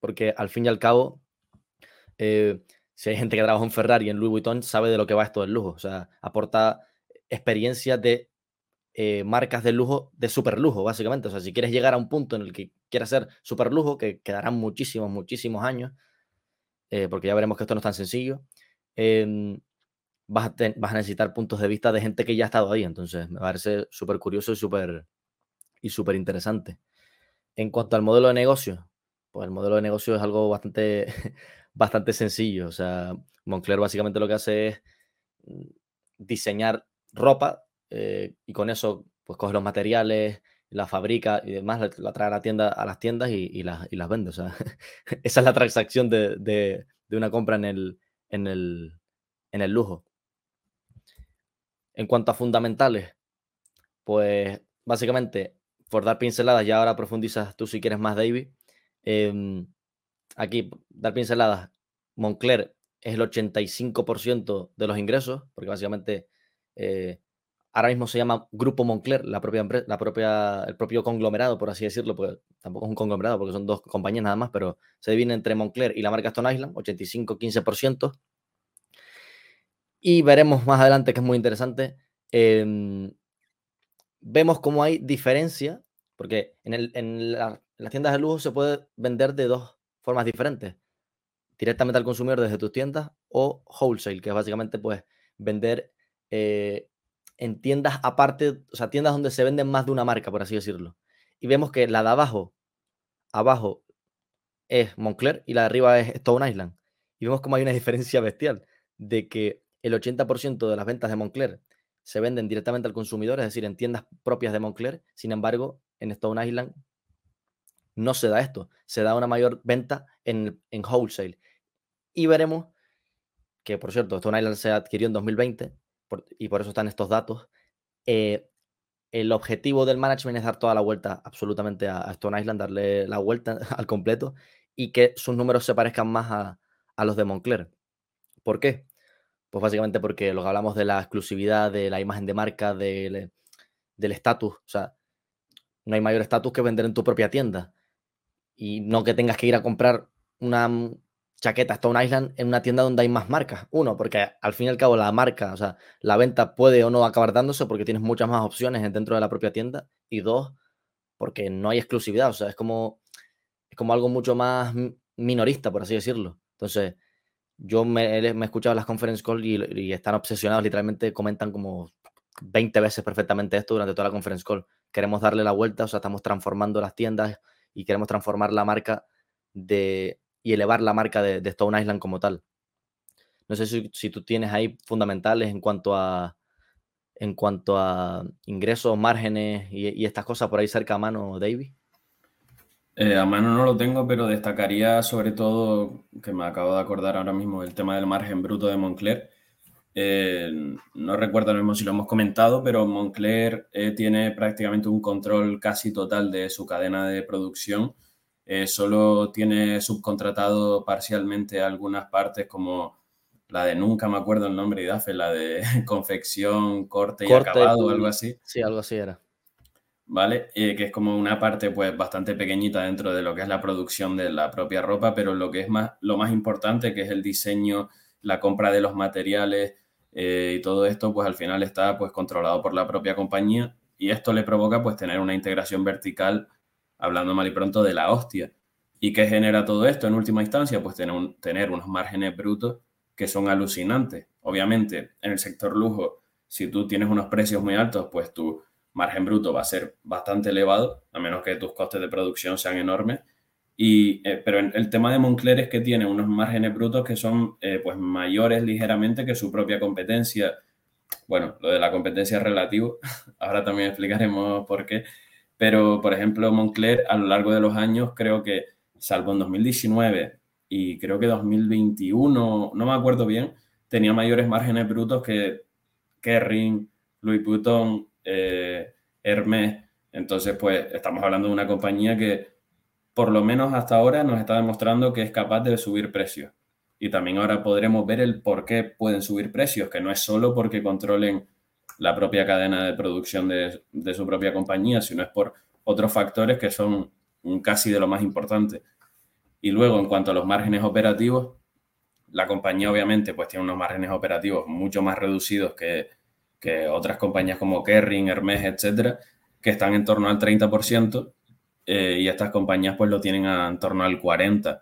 Porque al fin y al cabo, eh, si hay gente que trabaja en Ferrari, en Louis Vuitton, sabe de lo que va esto del lujo. O sea, aporta experiencia de eh, marcas de lujo, de super lujo, básicamente. O sea, si quieres llegar a un punto en el que quieras ser super lujo, que quedarán muchísimos, muchísimos años, eh, porque ya veremos que esto no es tan sencillo, em, vas, a necesitar puntos de vista de gente que ya ha estado ahí. Entonces, me parece súper curioso y súper y súper interesante. En cuanto al modelo de negocio, pues el modelo de negocio es algo bastante, bastante sencillo. O sea, Moncler básicamente lo que hace es mm, diseñar ropa eh, y con eso pues coge los materiales, la fabrica y demás, la, trae a la tienda, a las tiendas y, las, y las vende. O sea, esa es la transacción de, de, una compra en el, en, el, en el lujo. En cuanto a fundamentales, pues básicamente, por dar pinceladas, ya ahora profundizas tú si quieres más, David. Em, aquí, dar pinceladas, Moncler es el 85% de los ingresos, porque básicamente eh, ahora mismo se llama Grupo Moncler, la propia la propia, el propio conglomerado, por así decirlo, porque tampoco es un conglomerado, porque son dos compañías nada más, pero se divide entre Moncler y la marca Stone Island, 85-15%. Y veremos más adelante, que es muy interesante, em, vemos cómo hay diferencia, porque en, el, en, las tiendas de lujo se puede vender de dos formas diferentes. Directamente al consumidor desde tus tiendas o wholesale, que es básicamente pues vender eh, en tiendas aparte, o sea, tiendas donde se venden más de una marca, por así decirlo. Y vemos que la de abajo, abajo es Moncler y la de arriba es Stone Island. Y vemos como hay una diferencia bestial de que el 80% de las ventas de Moncler se venden directamente al consumidor, es decir, en tiendas propias de Moncler. Sin embargo, en Stone Island no se da esto. Se da una mayor venta en, en wholesale. Y veremos que, por cierto, Stone Island se adquirió en 2020 y por eso están estos datos, eh, el objetivo del management es dar toda la vuelta absolutamente a, Stone Island, darle la vuelta al completo y que sus números se parezcan más a, los de Moncler. ¿Por qué? Pues básicamente porque lo que hablamos de la exclusividad, de la imagen de marca, del estatus. O sea, no hay mayor estatus que vender en tu propia tienda. Y no que tengas que ir a comprar una chaqueta Stone Island en una tienda donde hay más marcas. Uno, porque al fin y al cabo la marca, o sea, la venta puede o no acabar dándose porque tienes muchas más opciones dentro de la propia tienda. Y dos, porque no hay exclusividad, o sea, es como, es como algo mucho más minorista, por así decirlo. Entonces, yo me, he escuchado las conference call y, y, están obsesionados, literalmente comentan como 20 veces perfectamente esto durante toda la conference call. Queremos darle la vuelta, o sea, estamos transformando las tiendas y queremos transformar la marca de, y elevar la marca de, Stone Island como tal. No sé si, tú tienes ahí fundamentales en cuanto a en cuanto a ingresos, márgenes y, estas cosas por ahí cerca a mano, David. Eh, a mano no lo tengo, pero destacaría sobre todo, que me acabo de acordar ahora mismo, el tema del margen bruto de Moncler. Eh, no recuerdo ahora mismo si lo hemos comentado, pero Moncler eh, tiene prácticamente un control casi total de su cadena de producción. Solo tiene subcontratado parcialmente algunas partes como la de nunca me acuerdo el nombre, Idafe, la de confección, corte, y acabado, algo así. Sí, algo así era. ¿vale? Eh, que es como una parte pues bastante pequeñita dentro de lo que es la producción de la propia ropa, pero lo que es más, lo más importante, que es el diseño, la compra de los materiales eh, y todo esto, pues al final está pues controlado por la propia compañía y esto le provoca pues tener una integración vertical, hablando mal y pronto, de la hostia. ¿Y qué genera todo esto en última instancia? Pues tener, tener unos márgenes brutos que son alucinantes. Obviamente, en el sector lujo, si tú tienes unos precios muy altos, pues tú margen bruto va a ser bastante elevado, a menos que tus costes de producción sean enormes. Y, eh, pero el tema de Moncler es que tiene unos márgenes brutos que son eh, pues mayores ligeramente que su propia competencia. Bueno, lo de la competencia es relativo, ahora también explicaremos por qué. Pero, por ejemplo, Moncler a lo largo de los años, creo que, salvo en 2019 y creo que 2021, no me acuerdo bien, tenía mayores márgenes brutos que Kering, Louis Vuitton, eh, Hermes. Entonces, pues estamos hablando de una compañía que por lo menos hasta ahora nos está demostrando que es capaz de subir precios. Y también ahora podremos ver el por qué pueden subir precios, que no es solo porque controlen la propia cadena de producción de, su propia compañía, sino es por otros factores que son casi de lo más importante. Y luego, en cuanto a los márgenes operativos, la compañía obviamente pues tiene unos márgenes operativos mucho más reducidos que, que otras compañías como Kering, Hermes, etcétera, que están en torno al 30% eh, y estas compañías pues lo tienen en torno al 40%.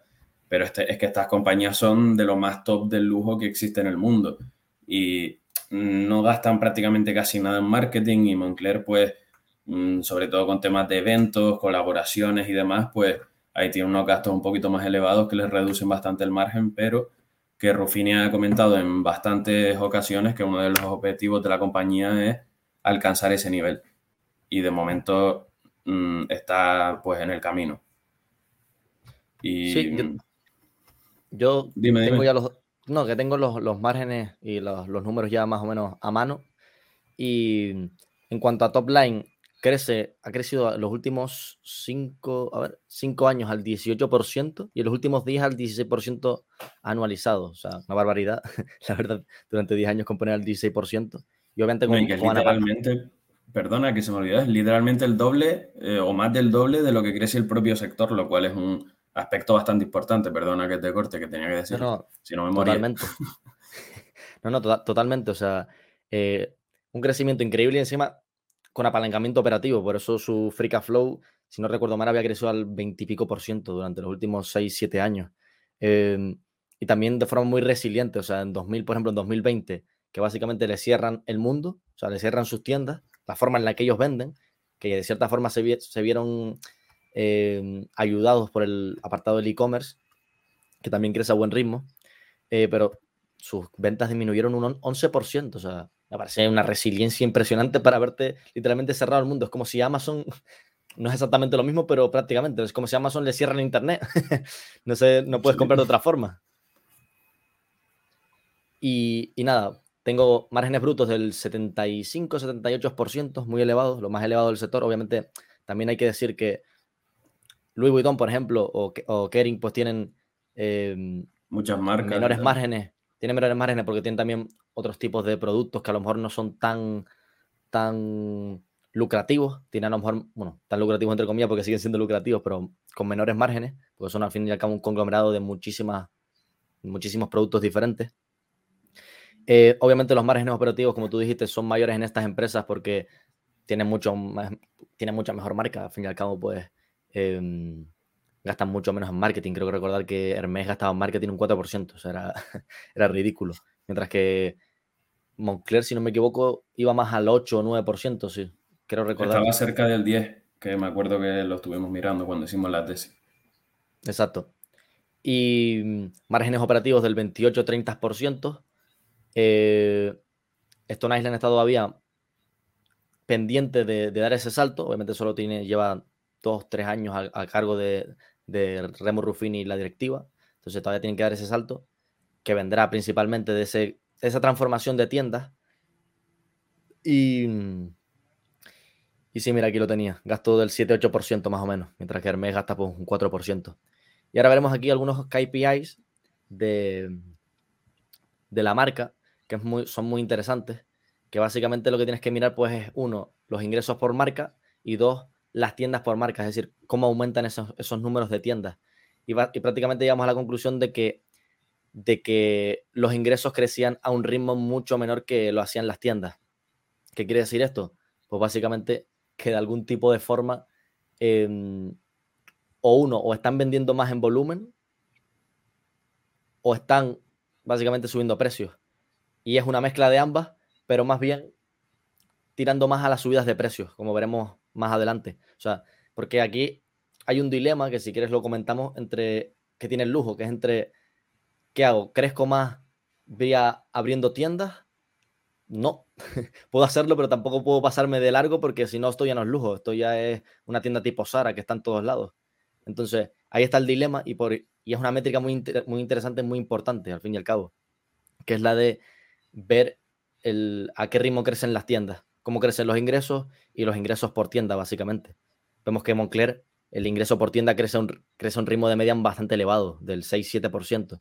Pero este, es que estas compañías son de lo más top del lujo que existe en el mundo y no gastan prácticamente casi nada en marketing y Moncler pues mm, sobre todo con temas de eventos, colaboraciones y demás, pues ahí tiene unos gastos un poquito más elevados que les reducen bastante el margen, pero que Ruffini ha comentado en bastantes ocasiones que uno de los objetivos de la compañía es alcanzar ese nivel. Y de momento mm, está pues en el camino. Y, sí, yo, tengo ya los, no, que tengo los, márgenes y los, los, números ya más o menos a mano. Y en cuanto a top line, crece, ha crecido los últimos 5 a ver, cinco años al 18% y en los últimos 10 al 16% anualizado. O sea, una barbaridad. La verdad, durante 10 años componer al 16%. Y obviamente con, literalmente, perdona que se me olvidó, es literalmente el doble eh, o más del doble de lo que crece el propio sector, lo cual es un aspecto bastante importante. Perdona que te corte, que tenía que decir. No, si no me moría. Totalmente. no, no, totalmente. O sea, eh, un crecimiento increíble y encima con apalancamiento operativo. Por eso su free cash flow, si no recuerdo mal, había crecido al 20 y pico por ciento durante los últimos 6, 7 años. Em, y también de forma muy resiliente. O sea, en 2000, por ejemplo, en 2020, que básicamente le cierran el mundo, o sea, le cierran sus tiendas, la forma en la que ellos venden, que de cierta forma se, vieron em, ayudados por el apartado del e-commerce, que también crece a buen ritmo, eh, pero sus ventas disminuyeron un 11%, o sea, me parece una resiliencia impresionante para verte literalmente cerrado el mundo. Es como si Amazon, no es exactamente lo mismo, pero prácticamente, es como si Amazon le cierra el Internet. no sé, no puedes comprar de otra forma. Y, nada, tengo márgenes brutos del 75-78%, muy elevados, lo más elevado del sector. Obviamente, también hay que decir que Louis Vuitton, por ejemplo, o, o Kering, pues tienen eh, muchas marcas. Menores márgenes tiene menores márgenes porque tienen también otros tipos de productos que a lo mejor no son tan, tan lucrativos, tienen a lo mejor, bueno, tan lucrativos entre comillas porque siguen siendo lucrativos, pero con menores márgenes, porque son al fin y al cabo un conglomerado de muchísimas, muchísimos productos diferentes. Eh, obviamente los márgenes operativos, como tú dijiste, son mayores en estas empresas porque tienen, mucho tienen mucha mejor marca, al fin y al cabo, pues em, gastan mucho menos en marketing. Creo que recordar que Hermes gastaba en marketing un 4%, o sea, era, era ridículo. Mientras que Moncler, si no me equivoco, iba más al 8 o 9%, sí. Quiero recordar. Estaba cerca del 10, que me acuerdo que lo estuvimos mirando cuando hicimos la tesis. Exacto. Y mm, márgenes operativos del 28-30%. Eh, Stone Island está todavía pendiente de, de, dar ese salto. Obviamente solo tiene, lleva dos, tres años a, cargo de, Remo Ruffini y la directiva. Entonces todavía tienen que dar ese salto, que vendrá principalmente de, ese, esa transformación de tiendas. Y, y sí, mira, aquí lo tenía. Gasto del 7-8% más o menos, mientras que Hermes gasta pues, un 4%. Y ahora veremos aquí algunos KPIs de, de la marca, que son muy interesantes, que básicamente lo que tienes que mirar pues es uno, los ingresos por marca y dos, las tiendas por marca, es decir, cómo aumentan esos, esos números de tiendas. Y, y, prácticamente llegamos a la conclusión de que, de que los ingresos crecían a un ritmo mucho menor que lo hacían las tiendas. ¿Qué quiere decir esto? Pues básicamente que de algún tipo de forma em, o uno, o están vendiendo más en volumen o están básicamente subiendo precios. Y es una mezcla de ambas, pero más bien tirando más a las subidas de precios, como veremos más adelante. O sea, porque aquí hay un dilema que si quieres lo comentamos entre que tiene el lujo, que es entre ¿qué hago? ¿Crezco más vía abriendo tiendas? No, puedo hacerlo, pero tampoco puedo pasarme de largo porque si no, esto ya no es lujo, esto ya es una tienda tipo Sara que está en todos lados. Entonces, ahí está el dilema y, por, y es una métrica muy, muy interesante, muy importante al fin y al cabo, que es la de ver el, a qué ritmo crecen las tiendas cómo crecen los ingresos y los ingresos por tienda, básicamente. Vemos que Moncler, el ingreso por tienda crece un, crece un ritmo de media bastante elevado, del 6-7%.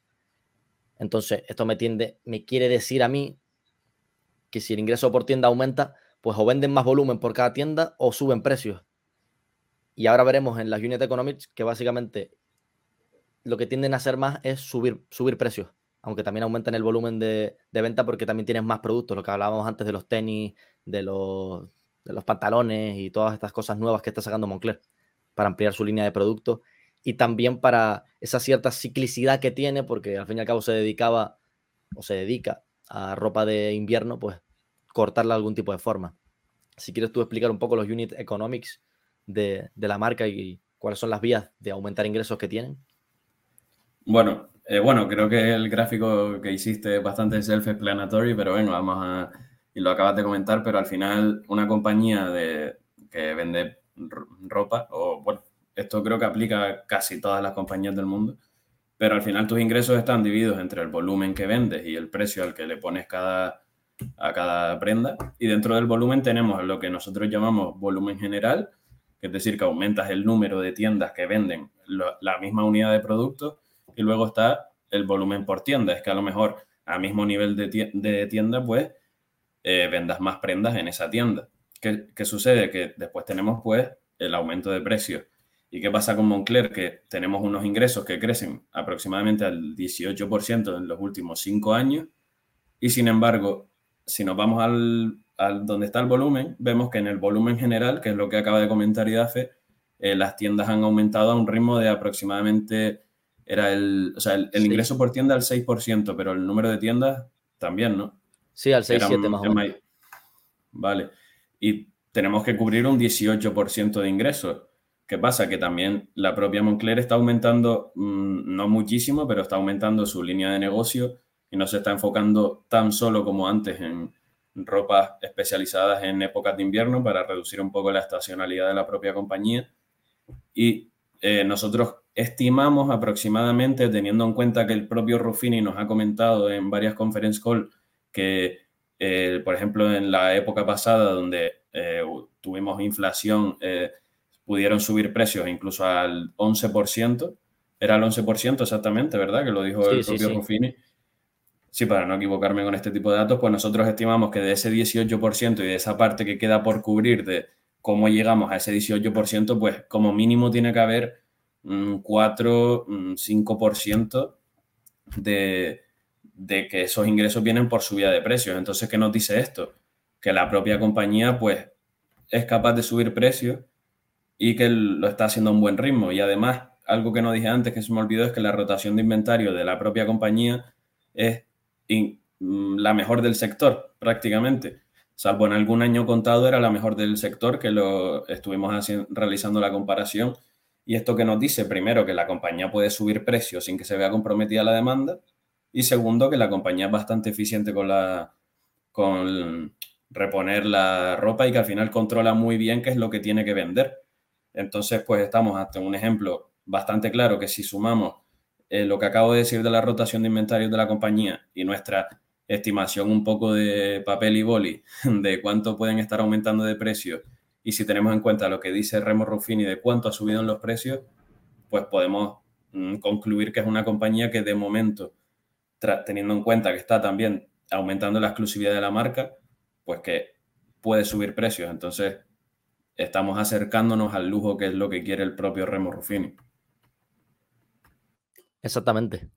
Entonces, esto me, tiende, me quiere decir a mí que si el ingreso por tienda aumenta, pues o venden más volumen por cada tienda o suben precios. Y ahora veremos en las Unit Economics que básicamente lo que tienden a hacer más es subir, subir precios aunque también aumentan el volumen de, venta porque también tienes más productos, lo que hablábamos antes de los tenis, de los, de los pantalones y todas estas cosas nuevas que está sacando Moncler para ampliar su línea de productos y también para esa cierta ciclicidad que tiene, porque al fin y al cabo se dedicaba o se dedica a ropa de invierno, pues cortarla de algún tipo de forma. Si quieres tú explicar un poco los unit economics de, de la marca y cuáles son las vías de aumentar ingresos que tienen. Bueno, eh, bueno, creo que el gráfico que hiciste es bastante self-explanatory, pero bueno, vamos a, y lo acabas de comentar, pero al final una compañía de, que vende ropa, o bueno, esto creo que aplica a casi todas las compañías del mundo, pero al final tus ingresos están divididos entre el volumen que vendes y el precio al que le pones cada, a cada prenda. Y dentro del volumen tenemos lo que nosotros llamamos volumen general, que es decir, que aumentas el número de tiendas que venden la misma unidad de productos y luego está el volumen por tienda. Es que a lo mejor a mismo nivel de tienda, pues eh, vendas más prendas en esa tienda. ¿Qué, ¿Qué, sucede? Que después tenemos pues el aumento de precios. ¿Y qué pasa con Moncler? Que tenemos unos ingresos que crecen aproximadamente al 18% en los últimos cinco años y sin embargo, si nos vamos al, al, donde está el volumen, vemos que en el volumen general, que es lo que acaba de comentar Idafe, eh, las tiendas han aumentado a un ritmo de aproximadamente era el, o sea, el, ingreso por tienda al 6%, pero el número de tiendas también, ¿no? Sí, al 6-7 más o menos. Vale. Y tenemos que cubrir un 18% de ingresos. ¿Qué pasa? Que también la propia Moncler está aumentando, mm, no muchísimo, pero está aumentando su línea de negocio y no se está enfocando tan solo como antes en ropas especializadas en épocas de invierno para reducir un poco la estacionalidad de la propia compañía. Y eh, nosotros estimamos aproximadamente, teniendo en cuenta que el propio Ruffini nos ha comentado en varias conference call que, eh, por ejemplo, en la época pasada donde eh, tuvimos inflación, eh, pudieron subir precios incluso al 11%, era el 11% exactamente, ¿verdad? Que lo dijo el propio Ruffini. Sí, para no equivocarme con este tipo de datos, pues nosotros estimamos que de ese 18% y de esa parte que queda por cubrir de cómo llegamos a ese 18%, pues como mínimo tiene que haber un 4, 5% de, de que esos ingresos vienen por subida de precios. Entonces, ¿qué nos dice esto? Que la propia compañía, pues, es capaz de subir precios y que lo está haciendo a un buen ritmo. Y además, algo que no dije antes, que se me olvidó, es que la rotación de inventario de la propia compañía es mm, la mejor del sector, prácticamente. Salvo en algún año contado, era la mejor del sector, que lo estuvimos haciendo, realizando la comparación y esto que nos dice, primero, que la compañía puede subir precios sin que se vea comprometida la demanda. Y segundo, que la compañía es bastante eficiente con, la, con reponer la ropa y que al final controla muy bien qué es lo que tiene que vender. Entonces, pues estamos ante un ejemplo bastante claro que si sumamos eh, lo que acabo de decir de la rotación de inventarios de la compañía y nuestra estimación un poco de papel y boli de cuánto pueden estar aumentando de precio y si tenemos en cuenta lo que dice Remo Ruffini de cuánto ha subido en los precios, pues podemos mm, concluir que es una compañía que de momento, teniendo en cuenta que está también aumentando la exclusividad de la marca, pues que puede subir precios. Entonces, estamos acercándonos al lujo que es lo que quiere el propio Remo Ruffini. Exactamente.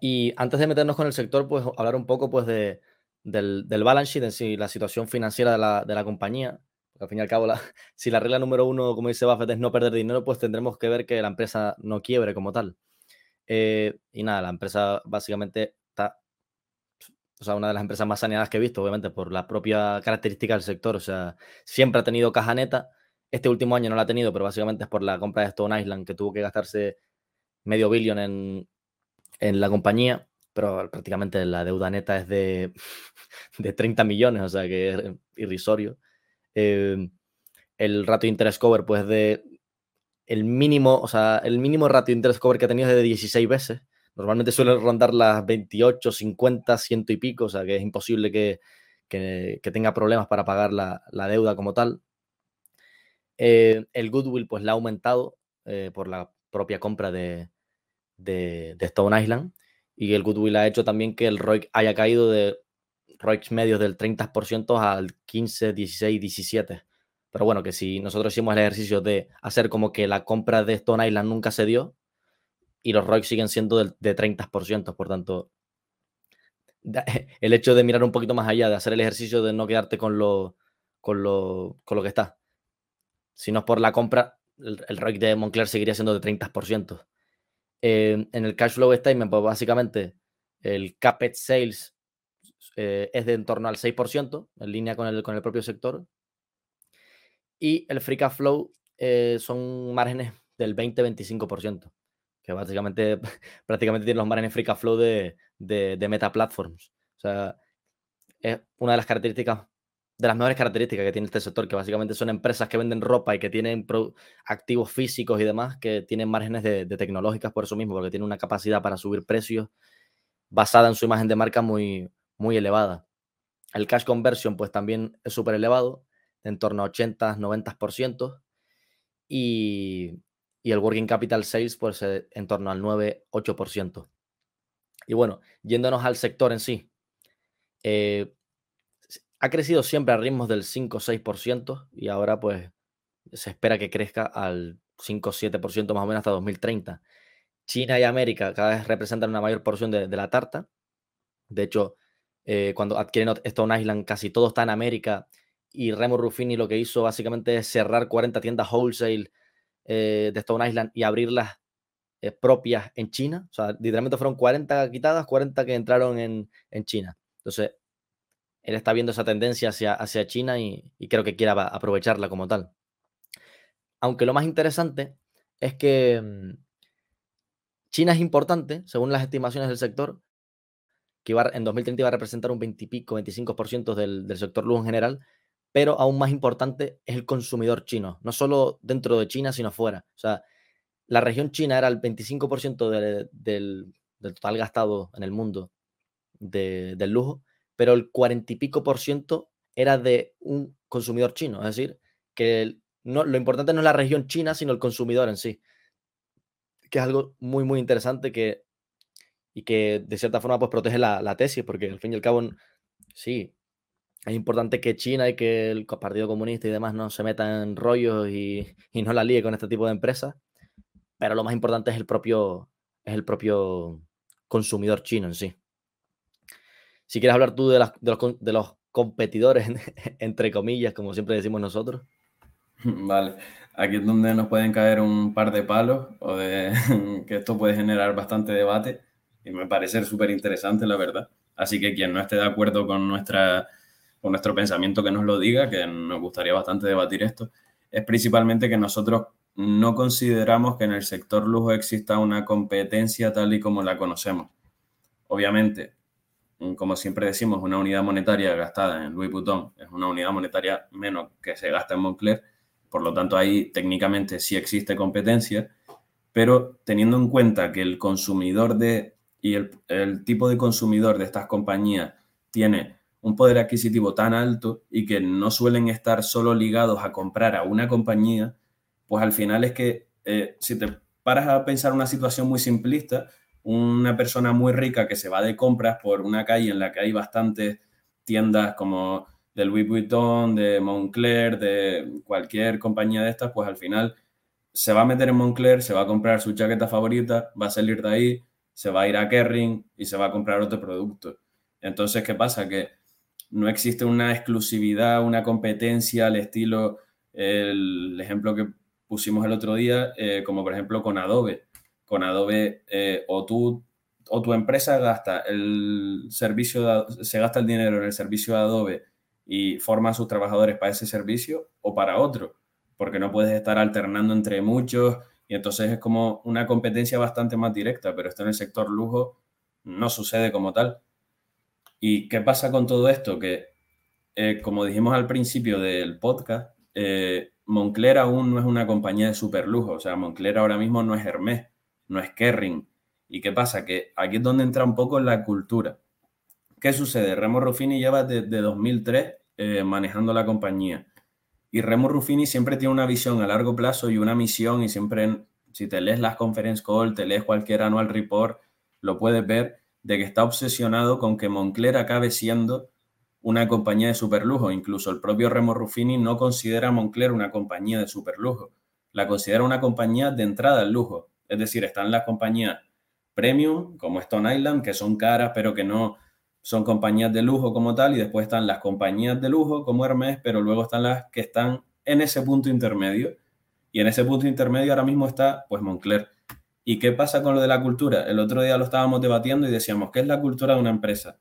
Y antes de meternos con el sector, pues hablar un poco pues, de, del, balance sheet en sí, la situación financiera de la, de la compañía. Al fin y al cabo, si la regla número uno, como dice Buffett, es no perder dinero, pues tendremos que ver que la empresa no quiebre como tal. Eh, y nada, la empresa básicamente está, o sea, una de las empresas más saneadas que he visto, obviamente, por la propia característica del sector. O sea, siempre ha tenido caja neta. Este último año no la ha tenido, pero básicamente es por la compra de Stone Island, que tuvo que gastarse medio billón en, en la compañía, pero prácticamente la deuda neta es de, de 30 millones, o sea que es irrisorio. Em, el ratio de interest cover, pues de el mínimo, o sea, el mínimo ratio de interest cover que ha tenido es de 16 veces. Normalmente suele rondar las 28, 50, ciento y pico, o sea que es imposible que, que, tenga problemas para pagar la, la deuda como tal. Eh, el goodwill pues la ha aumentado eh, por la propia compra de, de, Stone Island y el goodwill ha hecho también que el ROIC haya caído de ROIC medios del 30% al 15, 16, 17. Pero bueno, que si nosotros hicimos el ejercicio de hacer como que la compra de Stone Island nunca se dio y los ROIC siguen siendo de, de 30%, por tanto, el hecho de mirar un poquito más allá, de hacer el ejercicio de no quedarte con lo, con lo, con lo que está. Si no es por la compra, el, el ROIC de Moncler seguiría siendo de 30%. Eh, en el cash flow statement, pues básicamente el CAPEX sales eh, es de en torno al 6%, en línea con el, con el propio sector. Y el free cash flow eh, son márgenes del 20-25%, que básicamente prácticamente tienen los márgenes free cash flow de, de, de Meta Platforms. O sea, es una de las características de las mejores características que tiene este sector, que básicamente son empresas que venden ropa y que tienen activos físicos y demás, que tienen márgenes de, tecnológicas por eso mismo, porque tienen una capacidad para subir precios basada en su imagen de marca muy, muy elevada. El cash conversion, pues también es súper elevado, en torno a 80, 90%, y, y el working capital sales, pues eh, en torno al 9, 8%. Y bueno, yéndonos al sector en sí, eh, ha crecido siempre a ritmos del 5 6% y ahora pues se espera que crezca al 5 7% más o menos hasta 2030. China y América cada vez representan una mayor porción de, la tarta. De hecho, eh, cuando adquieren Stone Island, casi todo está en América y Remo Ruffini lo que hizo básicamente es cerrar 40 tiendas wholesale eh, de Stone Island y abrirlas eh, propias en China. O sea, literalmente fueron 40 quitadas, 40 que entraron en, en China. Entonces, él está viendo esa tendencia hacia, hacia China y, creo que quiera aprovecharla como tal. Aunque lo más interesante es que mm, China es importante, según las estimaciones del sector, que en 2030 iba a representar un 20 y pico, 25% del, del sector luz en general, pero aún más importante es el consumidor chino, no solo dentro de China, sino fuera. O sea, la región china era el 25% del, del, total gastado en el mundo del lujo, pero el cuarenta y pico por ciento era de un consumidor chino. Es decir, que no, lo importante no es la región china, sino el consumidor en sí. Que es algo muy, muy interesante que, y que de cierta forma pues protege la, tesis, porque al fin y al cabo, sí, es importante que China y que el Partido Comunista y demás no se metan en rollos y, no la líe con este tipo de empresas, pero lo más importante es el propio, es el propio consumidor chino en sí. Si quieres hablar tú de, de, los, competidores, entre comillas, como siempre decimos nosotros. Vale, aquí es donde nos pueden caer un par de palos o de que esto puede generar bastante debate y me parece súper interesante, la verdad. Así que quien no esté de acuerdo con, nuestra, con nuestro pensamiento, que nos lo diga, que nos gustaría bastante debatir esto, es principalmente que nosotros no consideramos que en el sector lujo exista una competencia tal y como la conocemos. Obviamente, como siempre decimos, una unidad monetaria gastada en Louis Vuitton es una unidad monetaria menos que se gasta en Moncler, Por lo tanto, ahí técnicamente sí existe competencia, pero teniendo en cuenta que el consumidor de y el, el tipo de consumidor de estas compañías tiene un poder adquisitivo tan alto y que no suelen estar solo ligados a comprar a una compañía, pues al final es que eh, si te paras a pensar una situación muy simplista, una persona muy rica que se va de compras por una calle en la que hay bastantes tiendas como de Louis Vuitton, de Moncler, de cualquier compañía de estas, pues al final se va a meter en Moncler, se va a comprar su chaqueta favorita, va a salir de ahí, se va a ir a Kerring y se va a comprar otro producto. Entonces, ¿qué pasa? Que no existe una exclusividad, una competencia al estilo, el ejemplo que pusimos el otro día, eh, como por ejemplo con Adobe. Con Adobe eh, o o tu empresa gasta el servicio, se gasta el dinero en el servicio de Adobe y forma a sus trabajadores para ese servicio o para otro, porque no puedes estar alternando entre muchos y entonces es como una competencia bastante más directa, pero esto en el sector lujo no sucede como tal. ¿Y qué pasa con todo esto? Que, eh, como dijimos al principio del podcast, eh, Moncler aún no es una compañía de super lujo. O sea, Moncler ahora mismo no es Hermès, no es Kerring. ¿Y qué pasa? Que aquí es donde entra un poco la cultura. ¿Qué sucede? Remo Ruffini lleva desde 2003 eh, manejando la compañía. Y Remo Ruffini siempre tiene una visión a largo plazo y una misión y siempre, si te lees las conference call, te lees cualquier annual report, lo puedes ver de que está obsesionado con que Moncler acabe siendo una compañía de superlujo. Incluso el propio Remo Ruffini no considera a Moncler una compañía de superlujo. La considera una compañía de entrada al lujo. Es decir, están las compañías premium, como Stone Island, que son caras, pero que no son compañías de lujo como tal. Y después están las compañías de lujo, como Hermes, pero luego están las que están en ese punto intermedio. Y en ese punto intermedio ahora mismo está, pues, Moncler. ¿Y qué pasa con lo de la cultura? El otro día lo estábamos debatiendo y decíamos, ¿qué es la cultura de una empresa?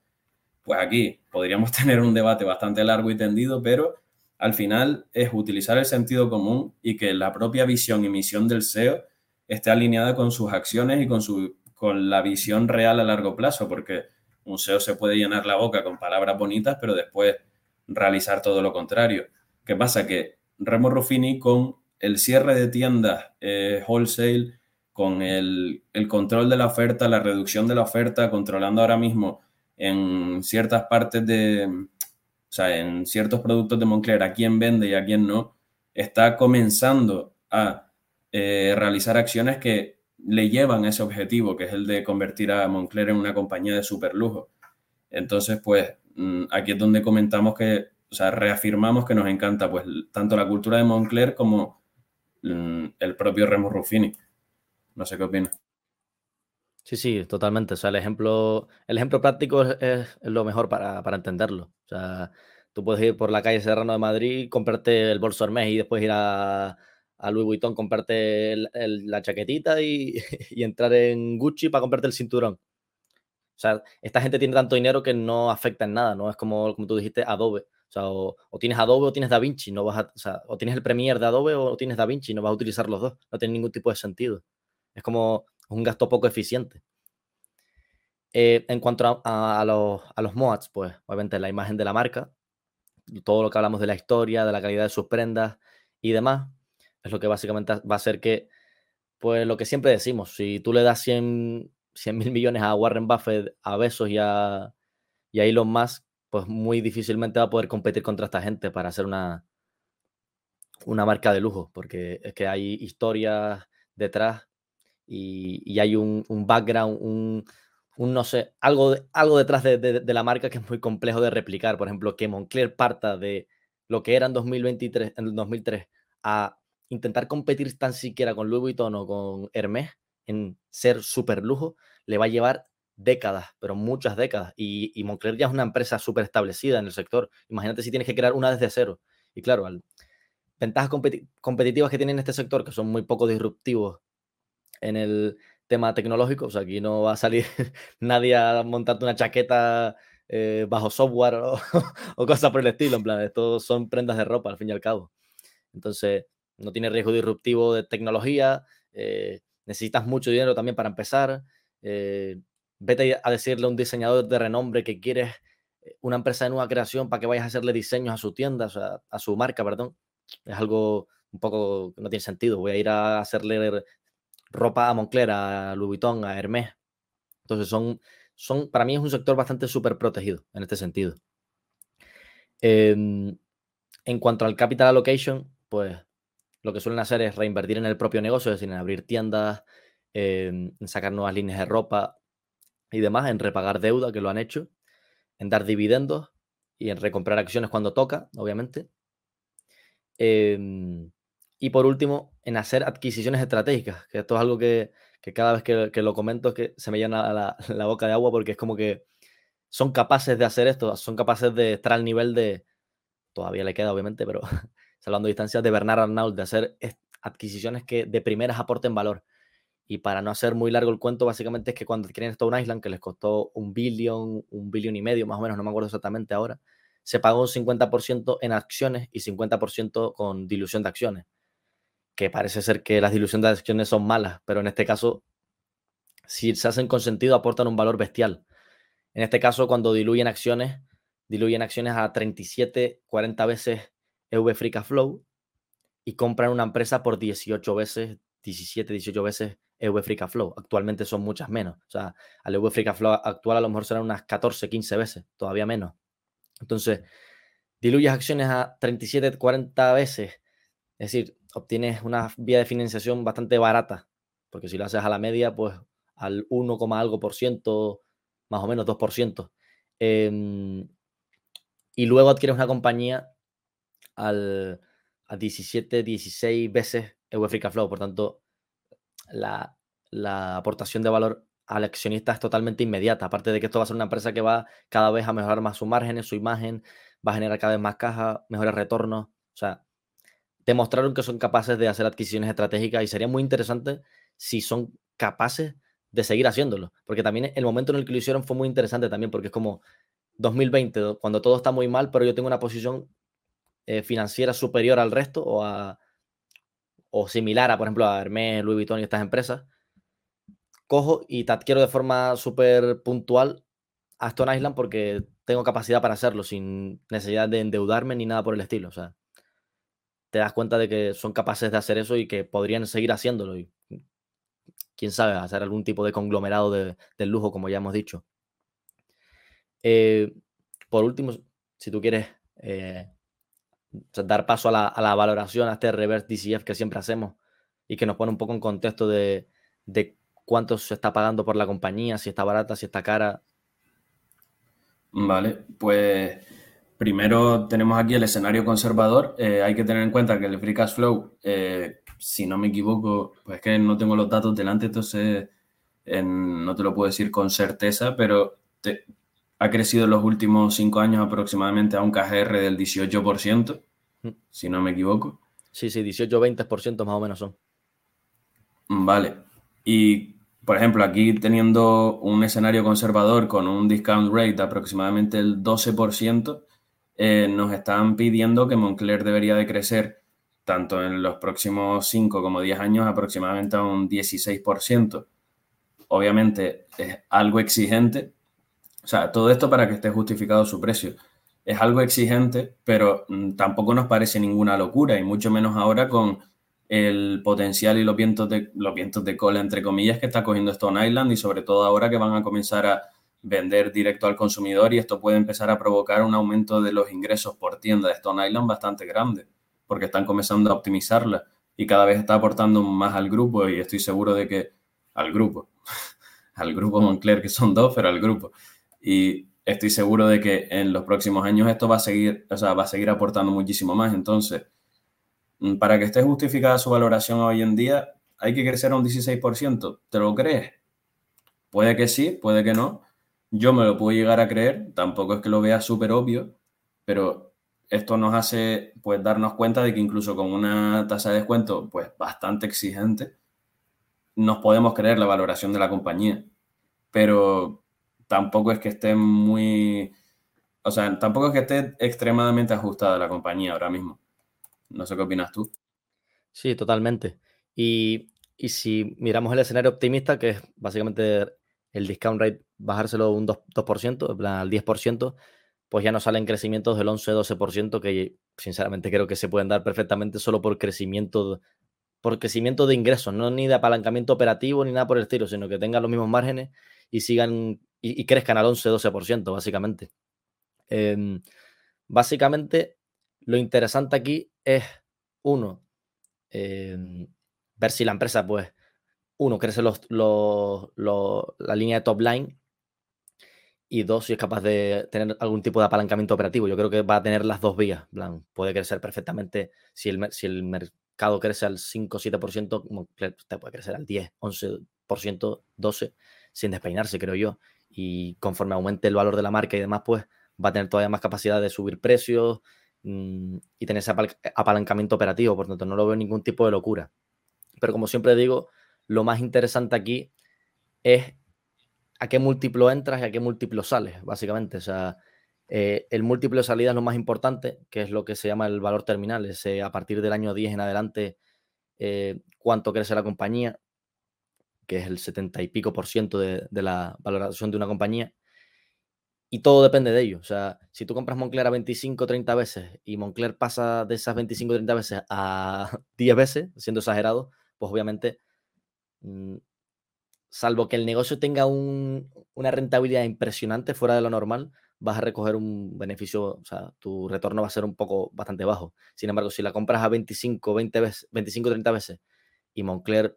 Pues aquí podríamos tener un debate bastante largo y tendido, pero al final es utilizar el sentido común y que la propia visión y misión del SEO esté alineada con sus acciones y con, su, con la visión real a largo plazo, porque un SEO se puede llenar la boca con palabras bonitas, pero después realizar todo lo contrario. ¿Qué pasa? Que Remo Ruffini con el cierre de tiendas eh, wholesale, con el, control de la oferta, la reducción de la oferta, controlando ahora mismo en ciertas partes de, o sea, en ciertos productos de Moncler, a quién vende y a quién no, está comenzando a eh, realizar acciones que le llevan a ese objetivo, que es el de convertir a Moncler en una compañía de super lujo. Entonces, pues mm, aquí es donde comentamos que, o sea, reafirmamos que nos encanta pues tanto la cultura de Moncler como mm, el propio Remo Ruffini. No sé qué opina. Sí, sí, totalmente. O sea, el ejemplo, el ejemplo práctico es, lo mejor para, entenderlo. O sea, tú puedes ir por la calle Serrano de Madrid, comprarte el bolso Hermes y después ir a, a Louis Vuitton, comprarte la chaquetita y, entrar en Gucci para comprarte el cinturón. O sea, esta gente tiene tanto dinero que no afecta en nada, ¿no? Es como, como tú dijiste, Adobe. O sea, o, tienes Adobe o tienes DaVinci, no vas a, o, sea, o tienes el Premiere de Adobe o tienes DaVinci, no vas a utilizar los dos, no tiene ningún tipo de sentido. Es como un gasto poco eficiente. Eh, en cuanto a, los, a los pues obviamente la imagen de la marca, todo lo que hablamos de la historia, de la calidad de sus prendas y demás, es lo que básicamente va a hacer que, pues lo que siempre decimos, si tú le das 100 mil millones a Warren Buffett, a Besos y a, y a Elon Musk, pues muy difícilmente va a poder competir contra esta gente para hacer una, una marca de lujo, porque es que hay historias detrás y, hay un, background, un, no sé, algo, algo detrás de, la marca que es muy complejo de replicar. Por ejemplo, que Moncler parta de lo que era en 2023, en 2003 a intentar competir tan siquiera con Louis Vuitton o con Hermès en ser súper lujo, le va a llevar décadas, pero muchas décadas. Y, Moncler ya es una empresa súper establecida en el sector. Imagínate si tienes que crear una desde cero. Y claro, ventajas competitivas que tiene en este sector, que son muy poco disruptivos en el tema tecnológico. O sea, aquí no va a salir nadie a montarte una chaqueta eh, bajo software o, cosas por el estilo. En plan, esto son prendas de ropa al fin y al cabo. Entonces, no tiene riesgo disruptivo de tecnología. Eh, necesitas mucho dinero también para empezar. Eh, vete a decirle a un diseñador de renombre que quieres una empresa de nueva creación para que vayas a hacerle diseños a su tienda, o sea, a su marca, perdón. Es algo un poco no tiene sentido. Voy a ir a hacerle ropa a Moncler, a Louis Vuitton, a Hermès. Entonces son, son para mí es un sector bastante súper protegido en este sentido. Em, en cuanto al capital allocation, pues lo que suelen hacer es reinvertir en el propio negocio, es decir, en abrir tiendas, en sacar nuevas líneas de ropa y demás, en repagar deuda, que lo han hecho, en dar dividendos y en recomprar acciones cuando toca, obviamente. Em, y por último, en hacer adquisiciones estratégicas, que esto es algo que, cada vez que, lo comento es que se me llena la, la, boca de agua porque es como que son capaces de hacer esto, son capaces de estar al nivel de, todavía le queda obviamente, pero salvando distancias, de Bernard Arnault, de hacer adquisiciones que de primeras aporten valor. Y para no hacer muy largo el cuento, básicamente es que cuando adquieren Stone Island, que les costó un billón, un billón y medio más o menos, no me acuerdo exactamente ahora, se pagó un 50% en acciones y 50% con dilución de acciones. Que parece ser que las diluciones de acciones son malas, pero en este caso, si se hacen con sentido, aportan un valor bestial. En este caso, cuando diluyen acciones, diluyen acciones a 37, 40 veces EV Free Cash Flow y compran una empresa por 18 veces, 17, 18 veces EV Free Cash Flow. Actualmente son muchas menos. O sea, al EV Free Cash Flow actual a lo mejor serán unas 14, 15 veces, todavía menos. Entonces, diluyes acciones a 37, 40 veces. Es decir, obtienes una vía de financiación bastante barata. Porque si lo haces a la media, pues al 1, algo por ciento, más o menos 2%. Em, y luego adquieres una compañía al, a 17, 16 veces EV Free Flow. Por tanto, la, aportación de valor al accionista es totalmente inmediata. Aparte de que esto va a ser una empresa que va cada vez a mejorar más su margen, su imagen, va a generar cada vez más caja, mejores retornos. O sea, demostraron que son capaces de hacer adquisiciones estratégicas y sería muy interesante si son capaces de seguir haciéndolo. Porque también el momento en el que lo hicieron fue muy interesante también, porque es como 2020, cuando todo está muy mal, pero yo tengo una posición eh, financiera superior al resto o a, o similar a, por ejemplo, a Hermes, Louis Vuitton y estas empresas, cojo y te adquiero de forma súper puntual a Stone Island porque tengo capacidad para hacerlo sin necesidad de endeudarme ni nada por el estilo. O sea, te das cuenta de que son capaces de hacer eso y que podrían seguir haciéndolo. Y quién sabe, hacer algún tipo de conglomerado de, lujo, como ya hemos dicho. Eh, por último, si tú quieres eh, dar paso a la, valoración, a este reverse DCF que siempre hacemos y que nos pone un poco en contexto de, cuánto se está pagando por la compañía, si está barata, si está cara. Vale, pues primero tenemos aquí el escenario conservador. Eh, hay que tener en cuenta que el free cash flow, eh, si no me equivoco, pues es que no tengo los datos delante, entonces no te lo puedo decir con certeza, pero ha crecido en los últimos cinco años aproximadamente a un KGR del 18%, mm. si no me equivoco. Sí, sí, 18-20% más o menos son. Vale. Y, por ejemplo, aquí teniendo un escenario conservador con un discount rate de aproximadamente el 12%, eh, nos están pidiendo que Moncler debería de crecer tanto en los próximos 5 como 10 años aproximadamente a un 16%. Obviamente es algo exigente, o sea, todo esto para que esté justificado su precio. Es algo exigente, pero mm, tampoco nos parece ninguna locura, y mucho menos ahora con el potencial y los vientos de, los vientos de cola, entre comillas, que está cogiendo Stone Island, y sobre todo ahora que van a comenzar a vender directo al consumidor, y esto puede empezar a provocar un aumento de los ingresos por tienda de Stone Island bastante grande, porque están comenzando a optimizarla y cada vez está aportando más al grupo, y estoy seguro de que al grupo, al grupo Moncler, que son dos, pero al grupo y estoy seguro de que en los próximos años esto va a seguir, o sea, va a seguir aportando muchísimo más. Entonces, mm, para que esté justificada su valoración hoy en día, hay que crecer a un 16%. ¿Te lo crees? Puede que sí, puede que no. Yo me lo puedo llegar a creer, tampoco es que lo vea súper obvio, pero esto nos hace pues darnos cuenta de que incluso con una tasa de descuento pues bastante exigente, nos podemos creer la valoración de la compañía. Pero tampoco es que esté muy, o sea, tampoco es que esté extremadamente ajustada la compañía ahora mismo. No sé qué opinas tú. Sí, totalmente. Y, si miramos el escenario optimista, que es básicamente el discount rate bajárselo un 2%, al 10%, pues ya nos salen crecimientos del 11-12% que sinceramente creo que se pueden dar perfectamente solo por crecimiento, por crecimiento de ingresos, no ni de apalancamiento operativo ni nada por el estilo, sino que tengan los mismos márgenes y sigan y, crezcan al 11-12%, básicamente. Em, básicamente, lo interesante aquí es, uno, em, ver si la empresa, pues, uno, crece los, la línea de top line y dos, si es capaz de tener algún tipo de apalancamiento operativo. Yo creo que va a tener las dos vías. Puede crecer perfectamente si el, si el mercado crece al 5 7%, te puede crecer al 10, 11%, 12%, sin despeinarse, creo yo. Y conforme aumente el valor de la marca y demás, pues va a tener todavía más capacidad de subir precios mm, y tener ese apalancamiento operativo. Por tanto, no lo veo ningún tipo de locura. Pero como siempre digo, lo más interesante aquí es a qué múltiplo entras y a qué múltiplo sales, básicamente. O sea, eh, el múltiplo de salida es lo más importante, que es lo que se llama el valor terminal. Es a partir del año 10 en adelante, eh, cuánto crece la compañía, que es el 70 y pico por ciento de, la valoración de una compañía. Y todo depende de ello. O sea, si tú compras Moncler a 25 30 veces y Moncler pasa de esas 25 30 veces a 10 veces, siendo exagerado, pues obviamente, mm, salvo que el negocio tenga una rentabilidad impresionante fuera de lo normal, vas a recoger un beneficio, o sea, tu retorno va a ser un poco bastante bajo. Sin embargo, si la compras a 25, 20 veces, 25, 30 veces y Moncler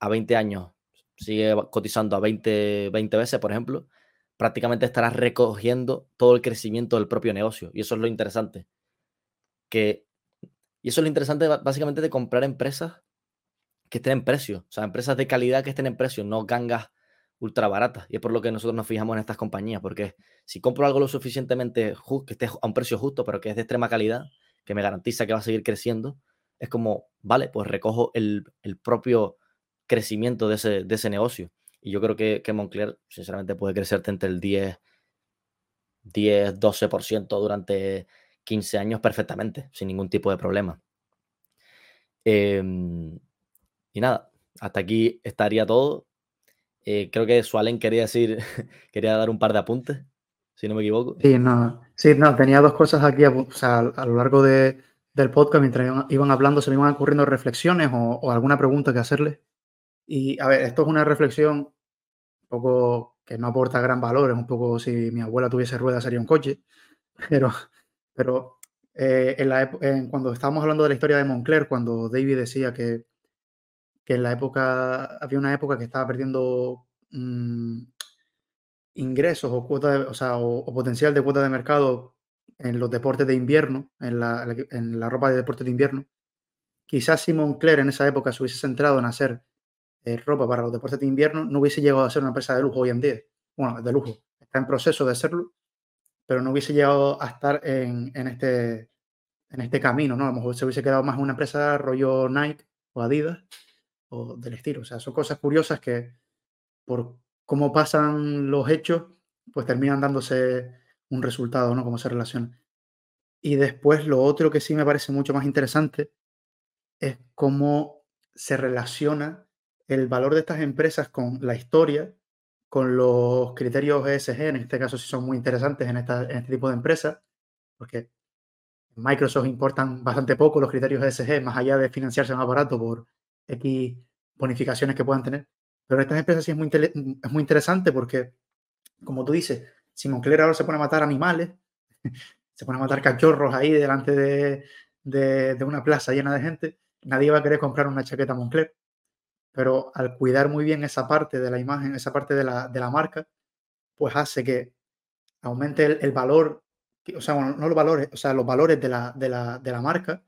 a 20 años sigue cotizando a 20, 20 veces, por ejemplo, prácticamente estarás recogiendo todo el crecimiento del propio negocio. Y eso es lo interesante. Que, y eso es lo interesante básicamente de comprar empresas que estén en precio. O sea, empresas de calidad que estén en precio, no gangas ultra baratas. Y es por lo que nosotros nos fijamos en estas compañías. Porque si compro algo lo suficientemente justo, que esté a un precio justo, pero que es de extrema calidad, que me garantiza que va a seguir creciendo, es como, vale, pues recojo el, propio crecimiento de ese, negocio. Y yo creo que, que Moncler, sinceramente, puede crecerte entre el 10, 10, 12% durante 15 años perfectamente, sin ningún tipo de problema. Em, y nada, hasta aquí estaría todo. Eh, creo que Sualen quería decir, quería dar un par de apuntes, si no me equivoco. Sí, no, sí, no tenía dos cosas aquí, o sea, a lo largo de, del podcast, mientras iban, hablando, se me iban ocurriendo reflexiones o, alguna pregunta que hacerle. Y a ver, esto es una reflexión un poco que no aporta gran valor, es un poco si mi abuela tuviese ruedas sería un coche, pero, pero eh, cuando estábamos hablando de la historia de Moncler, cuando David decía que que en la época, había una época que estaba perdiendo mm, ingresos o, potencial de cuota de mercado en los deportes de invierno, en la, ropa de deportes de invierno. Quizás si Moncler en esa época se hubiese centrado en hacer eh, ropa para los deportes de invierno, no hubiese llegado a ser una empresa de lujo hoy en día. Bueno, de lujo. Está en proceso de serlo, pero no hubiese llegado a estar en, en este, este camino, ¿no? A lo mejor se hubiese quedado más una empresa rollo Nike o Adidas o del estilo. O sea, son cosas curiosas que por cómo pasan los hechos, pues terminan dándose un resultado, ¿no? Cómo se relaciona. Y después lo otro que sí me parece mucho más interesante es cómo se relaciona el valor de estas empresas con la historia, con los criterios ESG, en este caso sí son muy interesantes en, este tipo de empresas, porque Microsoft importan bastante poco los criterios ESG, más allá de financiarse un aparato por X bonificaciones que puedan tener. Pero estas empresas sí es muy, es muy interesante porque, como tú dices, si Moncler ahora se pone a matar animales, se pone a matar cachorros ahí delante de, de, una plaza llena de gente, nadie va a querer comprar una chaqueta Moncler. Pero al cuidar muy bien esa parte de la imagen, esa parte de la, de la marca, pues hace que aumente el, valor, o sea, no los valores, o sea, los valores de la, de la, de la marca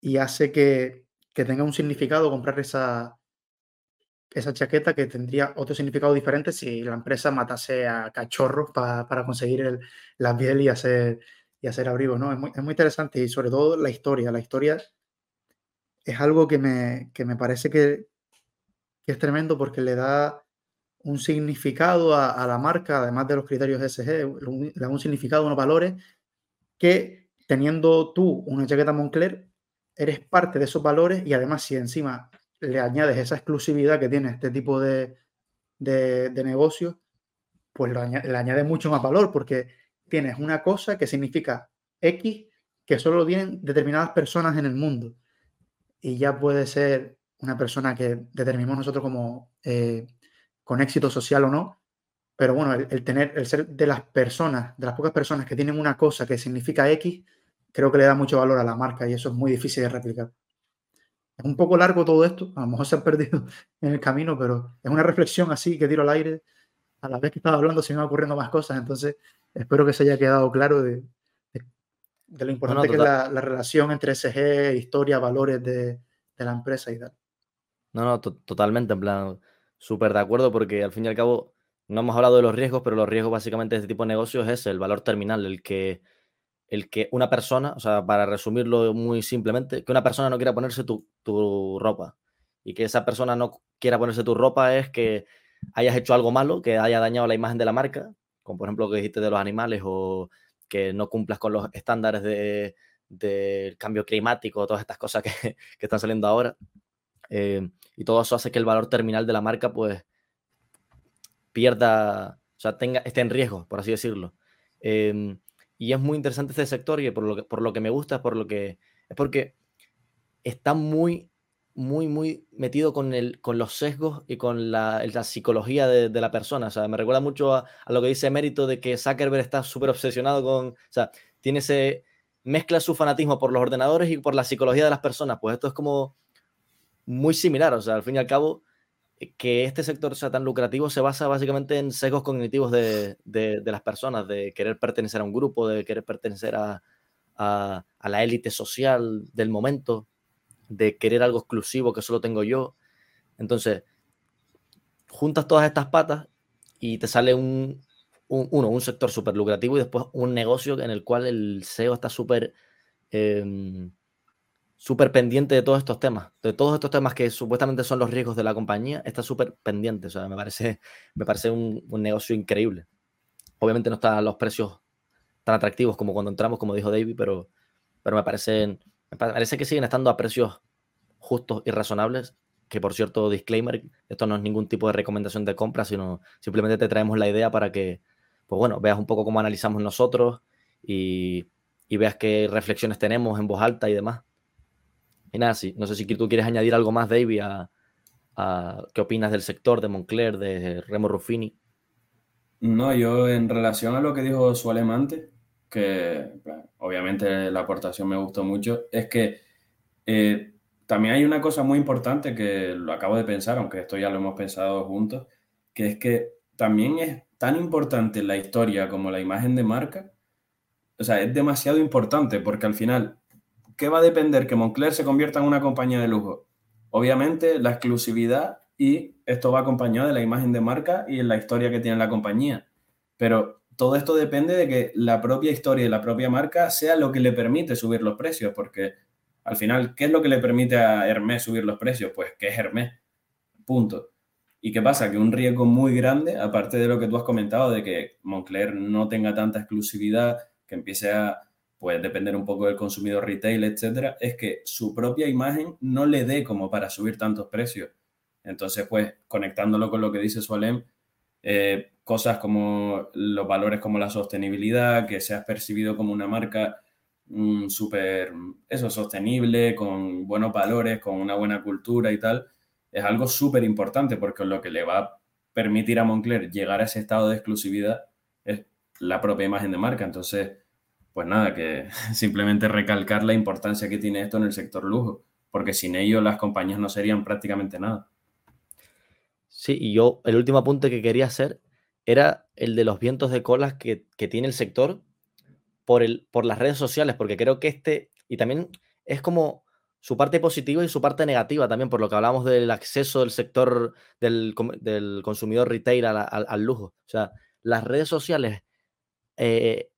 y hace que, que tenga un significado comprar esa, esa chaqueta que tendría otro significado diferente si la empresa matase a cachorros para conseguir el, la piel y hacer, y hacer abrigo, ¿no? Es muy, es muy, interesante y sobre todo la historia. La historia es algo que me, que me parece que, que, es tremendo porque le da un significado a, a, la marca, además de los criterios SG, le da un significado, unos valores que teniendo tú una chaqueta Moncler, eres parte de esos valores y además si encima le añades esa exclusividad que tiene este tipo de, de, negocio, pues le añade mucho más valor porque tienes una cosa que significa X que solo tienen determinadas personas en el mundo. Y ya puede ser una persona que determinamos nosotros como eh, con éxito social o no. Pero bueno, el, tener, el ser de las personas, de las pocas personas que tienen una cosa que significa X, creo que le da mucho valor a la marca y eso es muy difícil de replicar. Es un poco largo todo esto, a lo mejor se han perdido en el camino, pero es una reflexión así que tiro al aire. A la vez que estaba hablando se me van ocurriendo más cosas, entonces espero que se haya quedado claro de, de lo importante que es la, relación entre SG, historia, valores de, la empresa y tal. No, no, totalmente, en plan, súper de acuerdo, porque al fin y al cabo no hemos hablado de los riesgos, pero los riesgos básicamente de este tipo de negocios es el valor terminal, el que, el que una persona, o sea, para resumirlo muy simplemente, que una persona no quiera ponerse tu, tu ropa y que esa persona no quiera ponerse tu ropa es que hayas hecho algo malo, que haya dañado la imagen de la marca, como por ejemplo lo que dijiste de los animales o que no cumplas con los estándares del de cambio climático, todas estas cosas que, que están saliendo ahora. Eh, y todo eso hace que el valor terminal de la marca pues pierda, o sea, tenga, esté en riesgo, por así decirlo. Em, y es muy interesante este sector y por lo que, por lo que me gusta, por lo que, es porque está muy muy, muy metido con, el, con los sesgos y con la, la psicología de, de, la persona. O sea, me recuerda mucho a, a, lo que dice Mérito de que Zuckerberg está súper obsesionado con, o sea, tiene ese, mezcla su fanatismo por los ordenadores y por la psicología de las personas. Pues esto es como muy similar. O sea, al fin y al cabo, que este sector sea tan lucrativo se basa básicamente en sesgos cognitivos de, de, las personas, de querer pertenecer a un grupo, de querer pertenecer a, a, a la élite social del momento de querer algo exclusivo que solo tengo yo. Entonces, juntas todas estas patas y te sale un, uno, un sector súper lucrativo y después un negocio en el cual el SEO está súper em, súper pendiente de todos estos temas, de todos estos temas que supuestamente son los riesgos de la compañía, está súper pendiente. O sea, me parece, me parece un, un, negocio increíble. Obviamente no están los precios tan atractivos como cuando entramos, como dijo David, pero, pero me parecen me parece que siguen estando a precios justos y razonables. Que por cierto, disclaimer, esto no es ningún tipo de recomendación de compra, sino simplemente te traemos la idea para que, pues bueno, veas un poco cómo analizamos nosotros y, y veas qué reflexiones tenemos en voz alta y demás. Y nada, sí, no sé si tú quieres añadir algo más, David, a, qué opinas del sector de Moncler, de Remo Ruffini. No, yo en relación a lo que dijo su alemante, que obviamente la aportación me gustó mucho, es que eh, también hay una cosa muy importante que lo acabo de pensar, aunque esto ya lo hemos pensado juntos, que es que también es tan importante la historia como la imagen de marca. O sea, es demasiado importante porque al final, ¿qué va a depender que Moncler se convierta en una compañía de lujo? Obviamente la exclusividad y esto va acompañado de la imagen de marca y en la historia que tiene la compañía. Pero todo esto depende de que la propia historia y la propia marca sea lo que le permite subir los precios, porque al final, ¿qué es lo que le permite a Hermès subir los precios? Pues que es Hermès. Punto. ¿Y qué pasa? Que un riesgo muy grande, aparte de lo que tú has comentado, de que Moncler no tenga tanta exclusividad, que empiece a pues, depender un poco del consumidor retail, etcétera, es que su propia imagen no le dé como para subir tantos precios. Entonces, pues, conectándolo con lo que dice Sualem, eh, cosas como los valores como la sostenibilidad, que seas percibido como una marca mm, súper, eso, sostenible, con buenos valores, con una buena cultura y tal, es algo súper importante porque lo que le va a permitir a Moncler llegar a ese estado de exclusividad es la propia imagen de marca. Entonces, pues nada, que simplemente recalcar la importancia que tiene esto en el sector lujo, porque sin ello las compañías no serían prácticamente nada. Sí, y yo el último apunte que quería hacer era el de los vientos de colas que, tiene el sector por, el, por las redes sociales, porque creo que este, y también es como su parte positiva y su parte negativa también, por lo que hablamos del acceso del sector del, consumidor retail al, lujo. O sea, las redes sociales eh,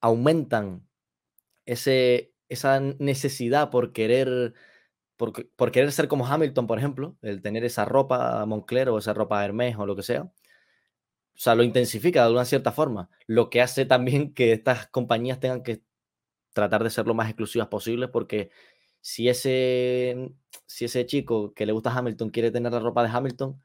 aumentan ese, esa necesidad por querer, por, por, querer ser como Hamilton, por ejemplo, el tener esa ropa Moncler o esa ropa Hermes o lo que sea o sea, lo intensifica de una cierta forma, lo que hace también que estas compañías tengan que tratar de ser lo más exclusivas posibles, porque si ese, si ese chico que le gusta Hamilton quiere tener la ropa de Hamilton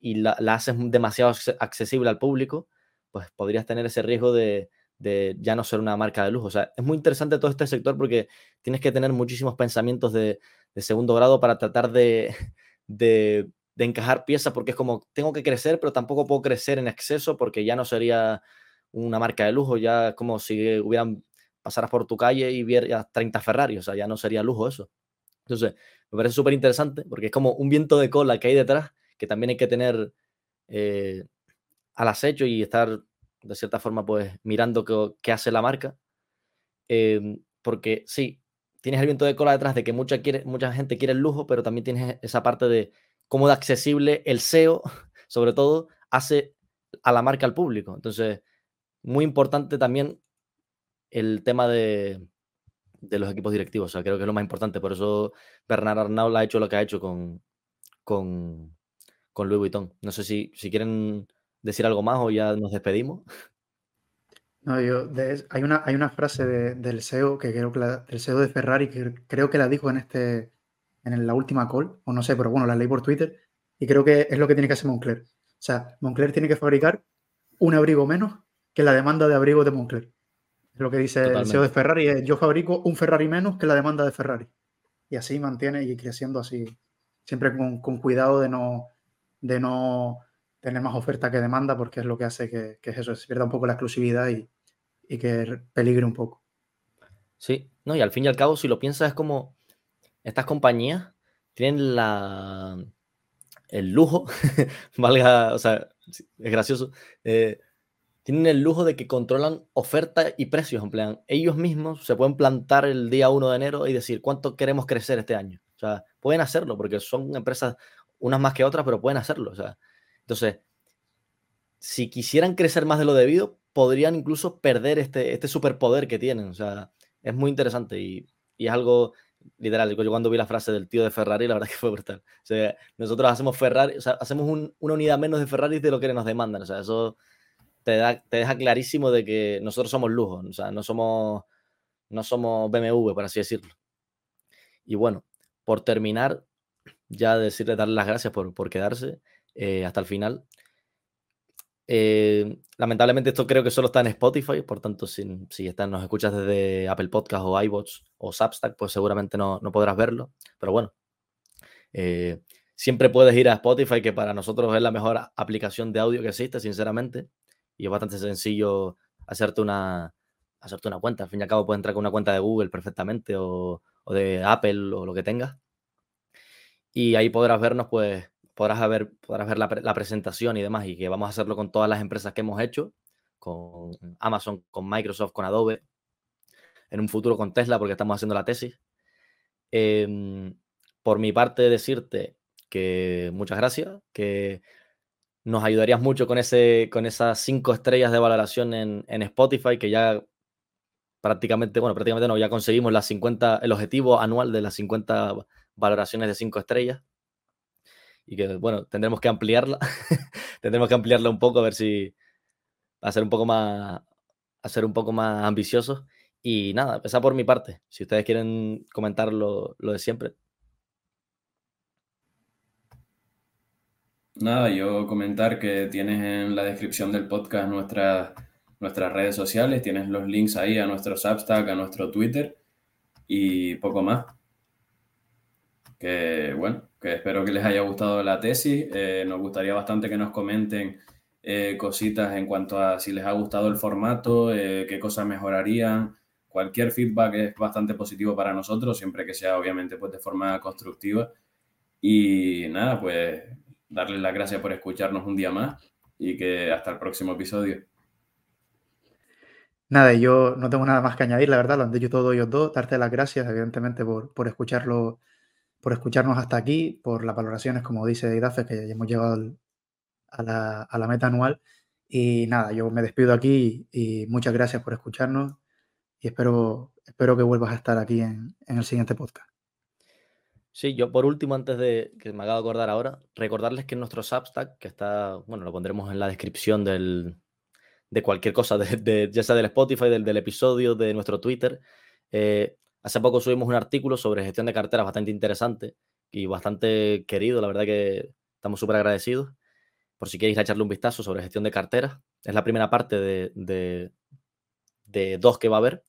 y la, la haces demasiado accesible al público, pues podrías tener ese riesgo de, de ya no ser una marca de lujo. O sea, es muy interesante todo este sector porque tienes que tener muchísimos pensamientos de, segundo grado para tratar de, de, encajar piezas, porque es como, tengo que crecer, pero tampoco puedo crecer en exceso porque ya no sería una marca de lujo, ya como si hubieran pasaras por tu calle y vieras 30 Ferrari, o sea, ya no sería lujo eso. Entonces, me parece súper interesante porque es como un viento de cola que hay detrás que también hay que tener eh, al acecho y estar de cierta forma pues mirando qué, hace la marca. Em, porque sí, tienes el viento de cola detrás de que mucha, quiere, mucha gente quiere el lujo, pero también tienes esa parte de cómo de accesible el SEO, sobre todo, hace a la marca al público. Entonces, muy importante también el tema de, de los equipos directivos. O sea, creo que es lo más importante. Por eso Bernard Arnault ha hecho lo que ha hecho con, con, con Louis Vuitton. No sé si, si quieren decir algo más o ya nos despedimos. No, yo, hay, una, hay una frase del SEO que creo que la, del SEO de Ferrari que creo que la dijo en este en la última call, o no sé, pero bueno, la leí por Twitter y creo que es lo que tiene que hacer Moncler. O sea, Moncler tiene que fabricar un abrigo menos que la demanda de abrigo de Moncler. Es lo que dice el SEO de Ferrari, es yo fabrico un Ferrari menos que la demanda de Ferrari. Y así mantiene y creciendo así, siempre con, con cuidado de no, de no tener más oferta que demanda, porque es lo que hace que, que eso, se pierda un poco la exclusividad y, y, que peligre un poco. Sí, no, y al fin y al cabo, si lo piensas, es como estas compañías tienen la el lujo, valga, o sea, es gracioso, eh, tienen el lujo de que controlan oferta y precios. En plan, ellos mismos se pueden plantar el día 1 de enero y decir cuánto queremos crecer este año. O sea, pueden hacerlo porque son empresas unas más que otras, pero pueden hacerlo. O sea, entonces, si quisieran crecer más de lo debido, podrían incluso perder este, este superpoder que tienen. O sea, es muy interesante y, y es algo literal. Yo cuando vi la frase del tío de Ferrari, la verdad que fue brutal. O sea, nosotros hacemos Ferrari, o sea, hacemos una unidad menos de Ferrari de lo que nos demandan. O sea, eso te, da, te deja clarísimo de que nosotros somos lujo. O sea, no somos, no somos BMW, por así decirlo. Y bueno, por terminar, ya decirle, darle las gracias por, por quedarse. Eh, hasta el final. Eh, lamentablemente esto creo que solo está en Spotify, por tanto, si, si nos escuchas desde Apple Podcast o iBots o Substack, pues seguramente no, no podrás verlo. Pero bueno, eh, siempre puedes ir a Spotify, que para nosotros es la mejor aplicación de audio que existe, sinceramente. Y es bastante sencillo hacerte una, hacerte una cuenta. Al fin y al cabo puedes entrar con una cuenta de Google perfectamente o, o de Apple o lo que tengas. Y ahí podrás vernos pues podrás ver, podrás ver la, presentación y demás, y que vamos a hacerlo con todas las empresas que hemos hecho, con Amazon, con Microsoft, con Adobe, en un futuro con Tesla, porque estamos haciendo la tesis. Em, por mi parte, decirte que muchas gracias, que nos ayudarías mucho con, ese, con esas cinco estrellas de valoración en, Spotify, que ya prácticamente, bueno, prácticamente no, ya conseguimos las 50, el objetivo anual de las 50 valoraciones de cinco estrellas y que, bueno, tendremos que ampliarla, tendremos que ampliarla un poco a ver si a ser un poco más, a ser un poco más ambicioso. Y nada, esa por mi parte. Si ustedes quieren comentar lo, lo de siempre. Nada, yo comentar que tienes en la descripción del podcast nuestras nuestras redes sociales, tienes los links ahí a nuestro Substack, a nuestro Twitter y poco más. Que bueno, que espero que les haya gustado la tesis. Eh, nos gustaría bastante que nos comenten eh, cositas en cuanto a si les ha gustado el formato, eh, qué cosas mejorarían. Cualquier feedback es bastante positivo para nosotros, siempre que sea obviamente pues de forma constructiva. Y nada, pues darles las gracias por escucharnos un día más y que hasta el próximo episodio. Nada, yo no tengo nada más que añadir, la verdad, lo han dicho todos ellos dos. Darte las gracias, evidentemente, por, por escucharlo por escucharnos hasta aquí, por las valoraciones, como dice Idafe, que ya hemos llegado a, la, meta anual. Y nada, yo me despido aquí y muchas gracias por escucharnos y espero, espero que vuelvas a estar aquí en, el siguiente podcast. Sí, yo por último, antes de que me acabo de acordar ahora, recordarles que nuestro Substack, que está, bueno, lo pondremos en la descripción del, de cualquier cosa, de, ya sea del Spotify, del, del, episodio, de nuestro Twitter, eh, Hace poco subimos un artículo sobre gestión de carteras bastante interesante y bastante querido. La verdad que estamos súper agradecidos. Por si queréis echarle un vistazo sobre gestión de carteras, es la primera parte de, de, dos que va a haber.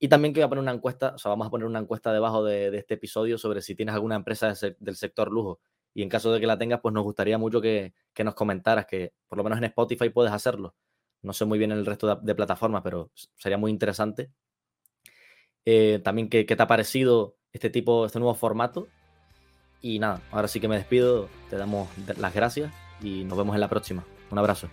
Y también que voy a poner una encuesta, o sea, vamos a poner una encuesta debajo de, este episodio sobre si tienes alguna empresa del sector lujo. Y en caso de que la tengas, pues nos gustaría mucho que, nos comentaras, que por lo menos en Spotify puedes hacerlo. No sé muy bien en el resto de, plataformas, pero sería muy interesante. Eh, también qué, qué te ha parecido este tipo, este nuevo formato. Y nada, ahora sí que me despido, te damos las gracias y nos vemos en la próxima. Un abrazo.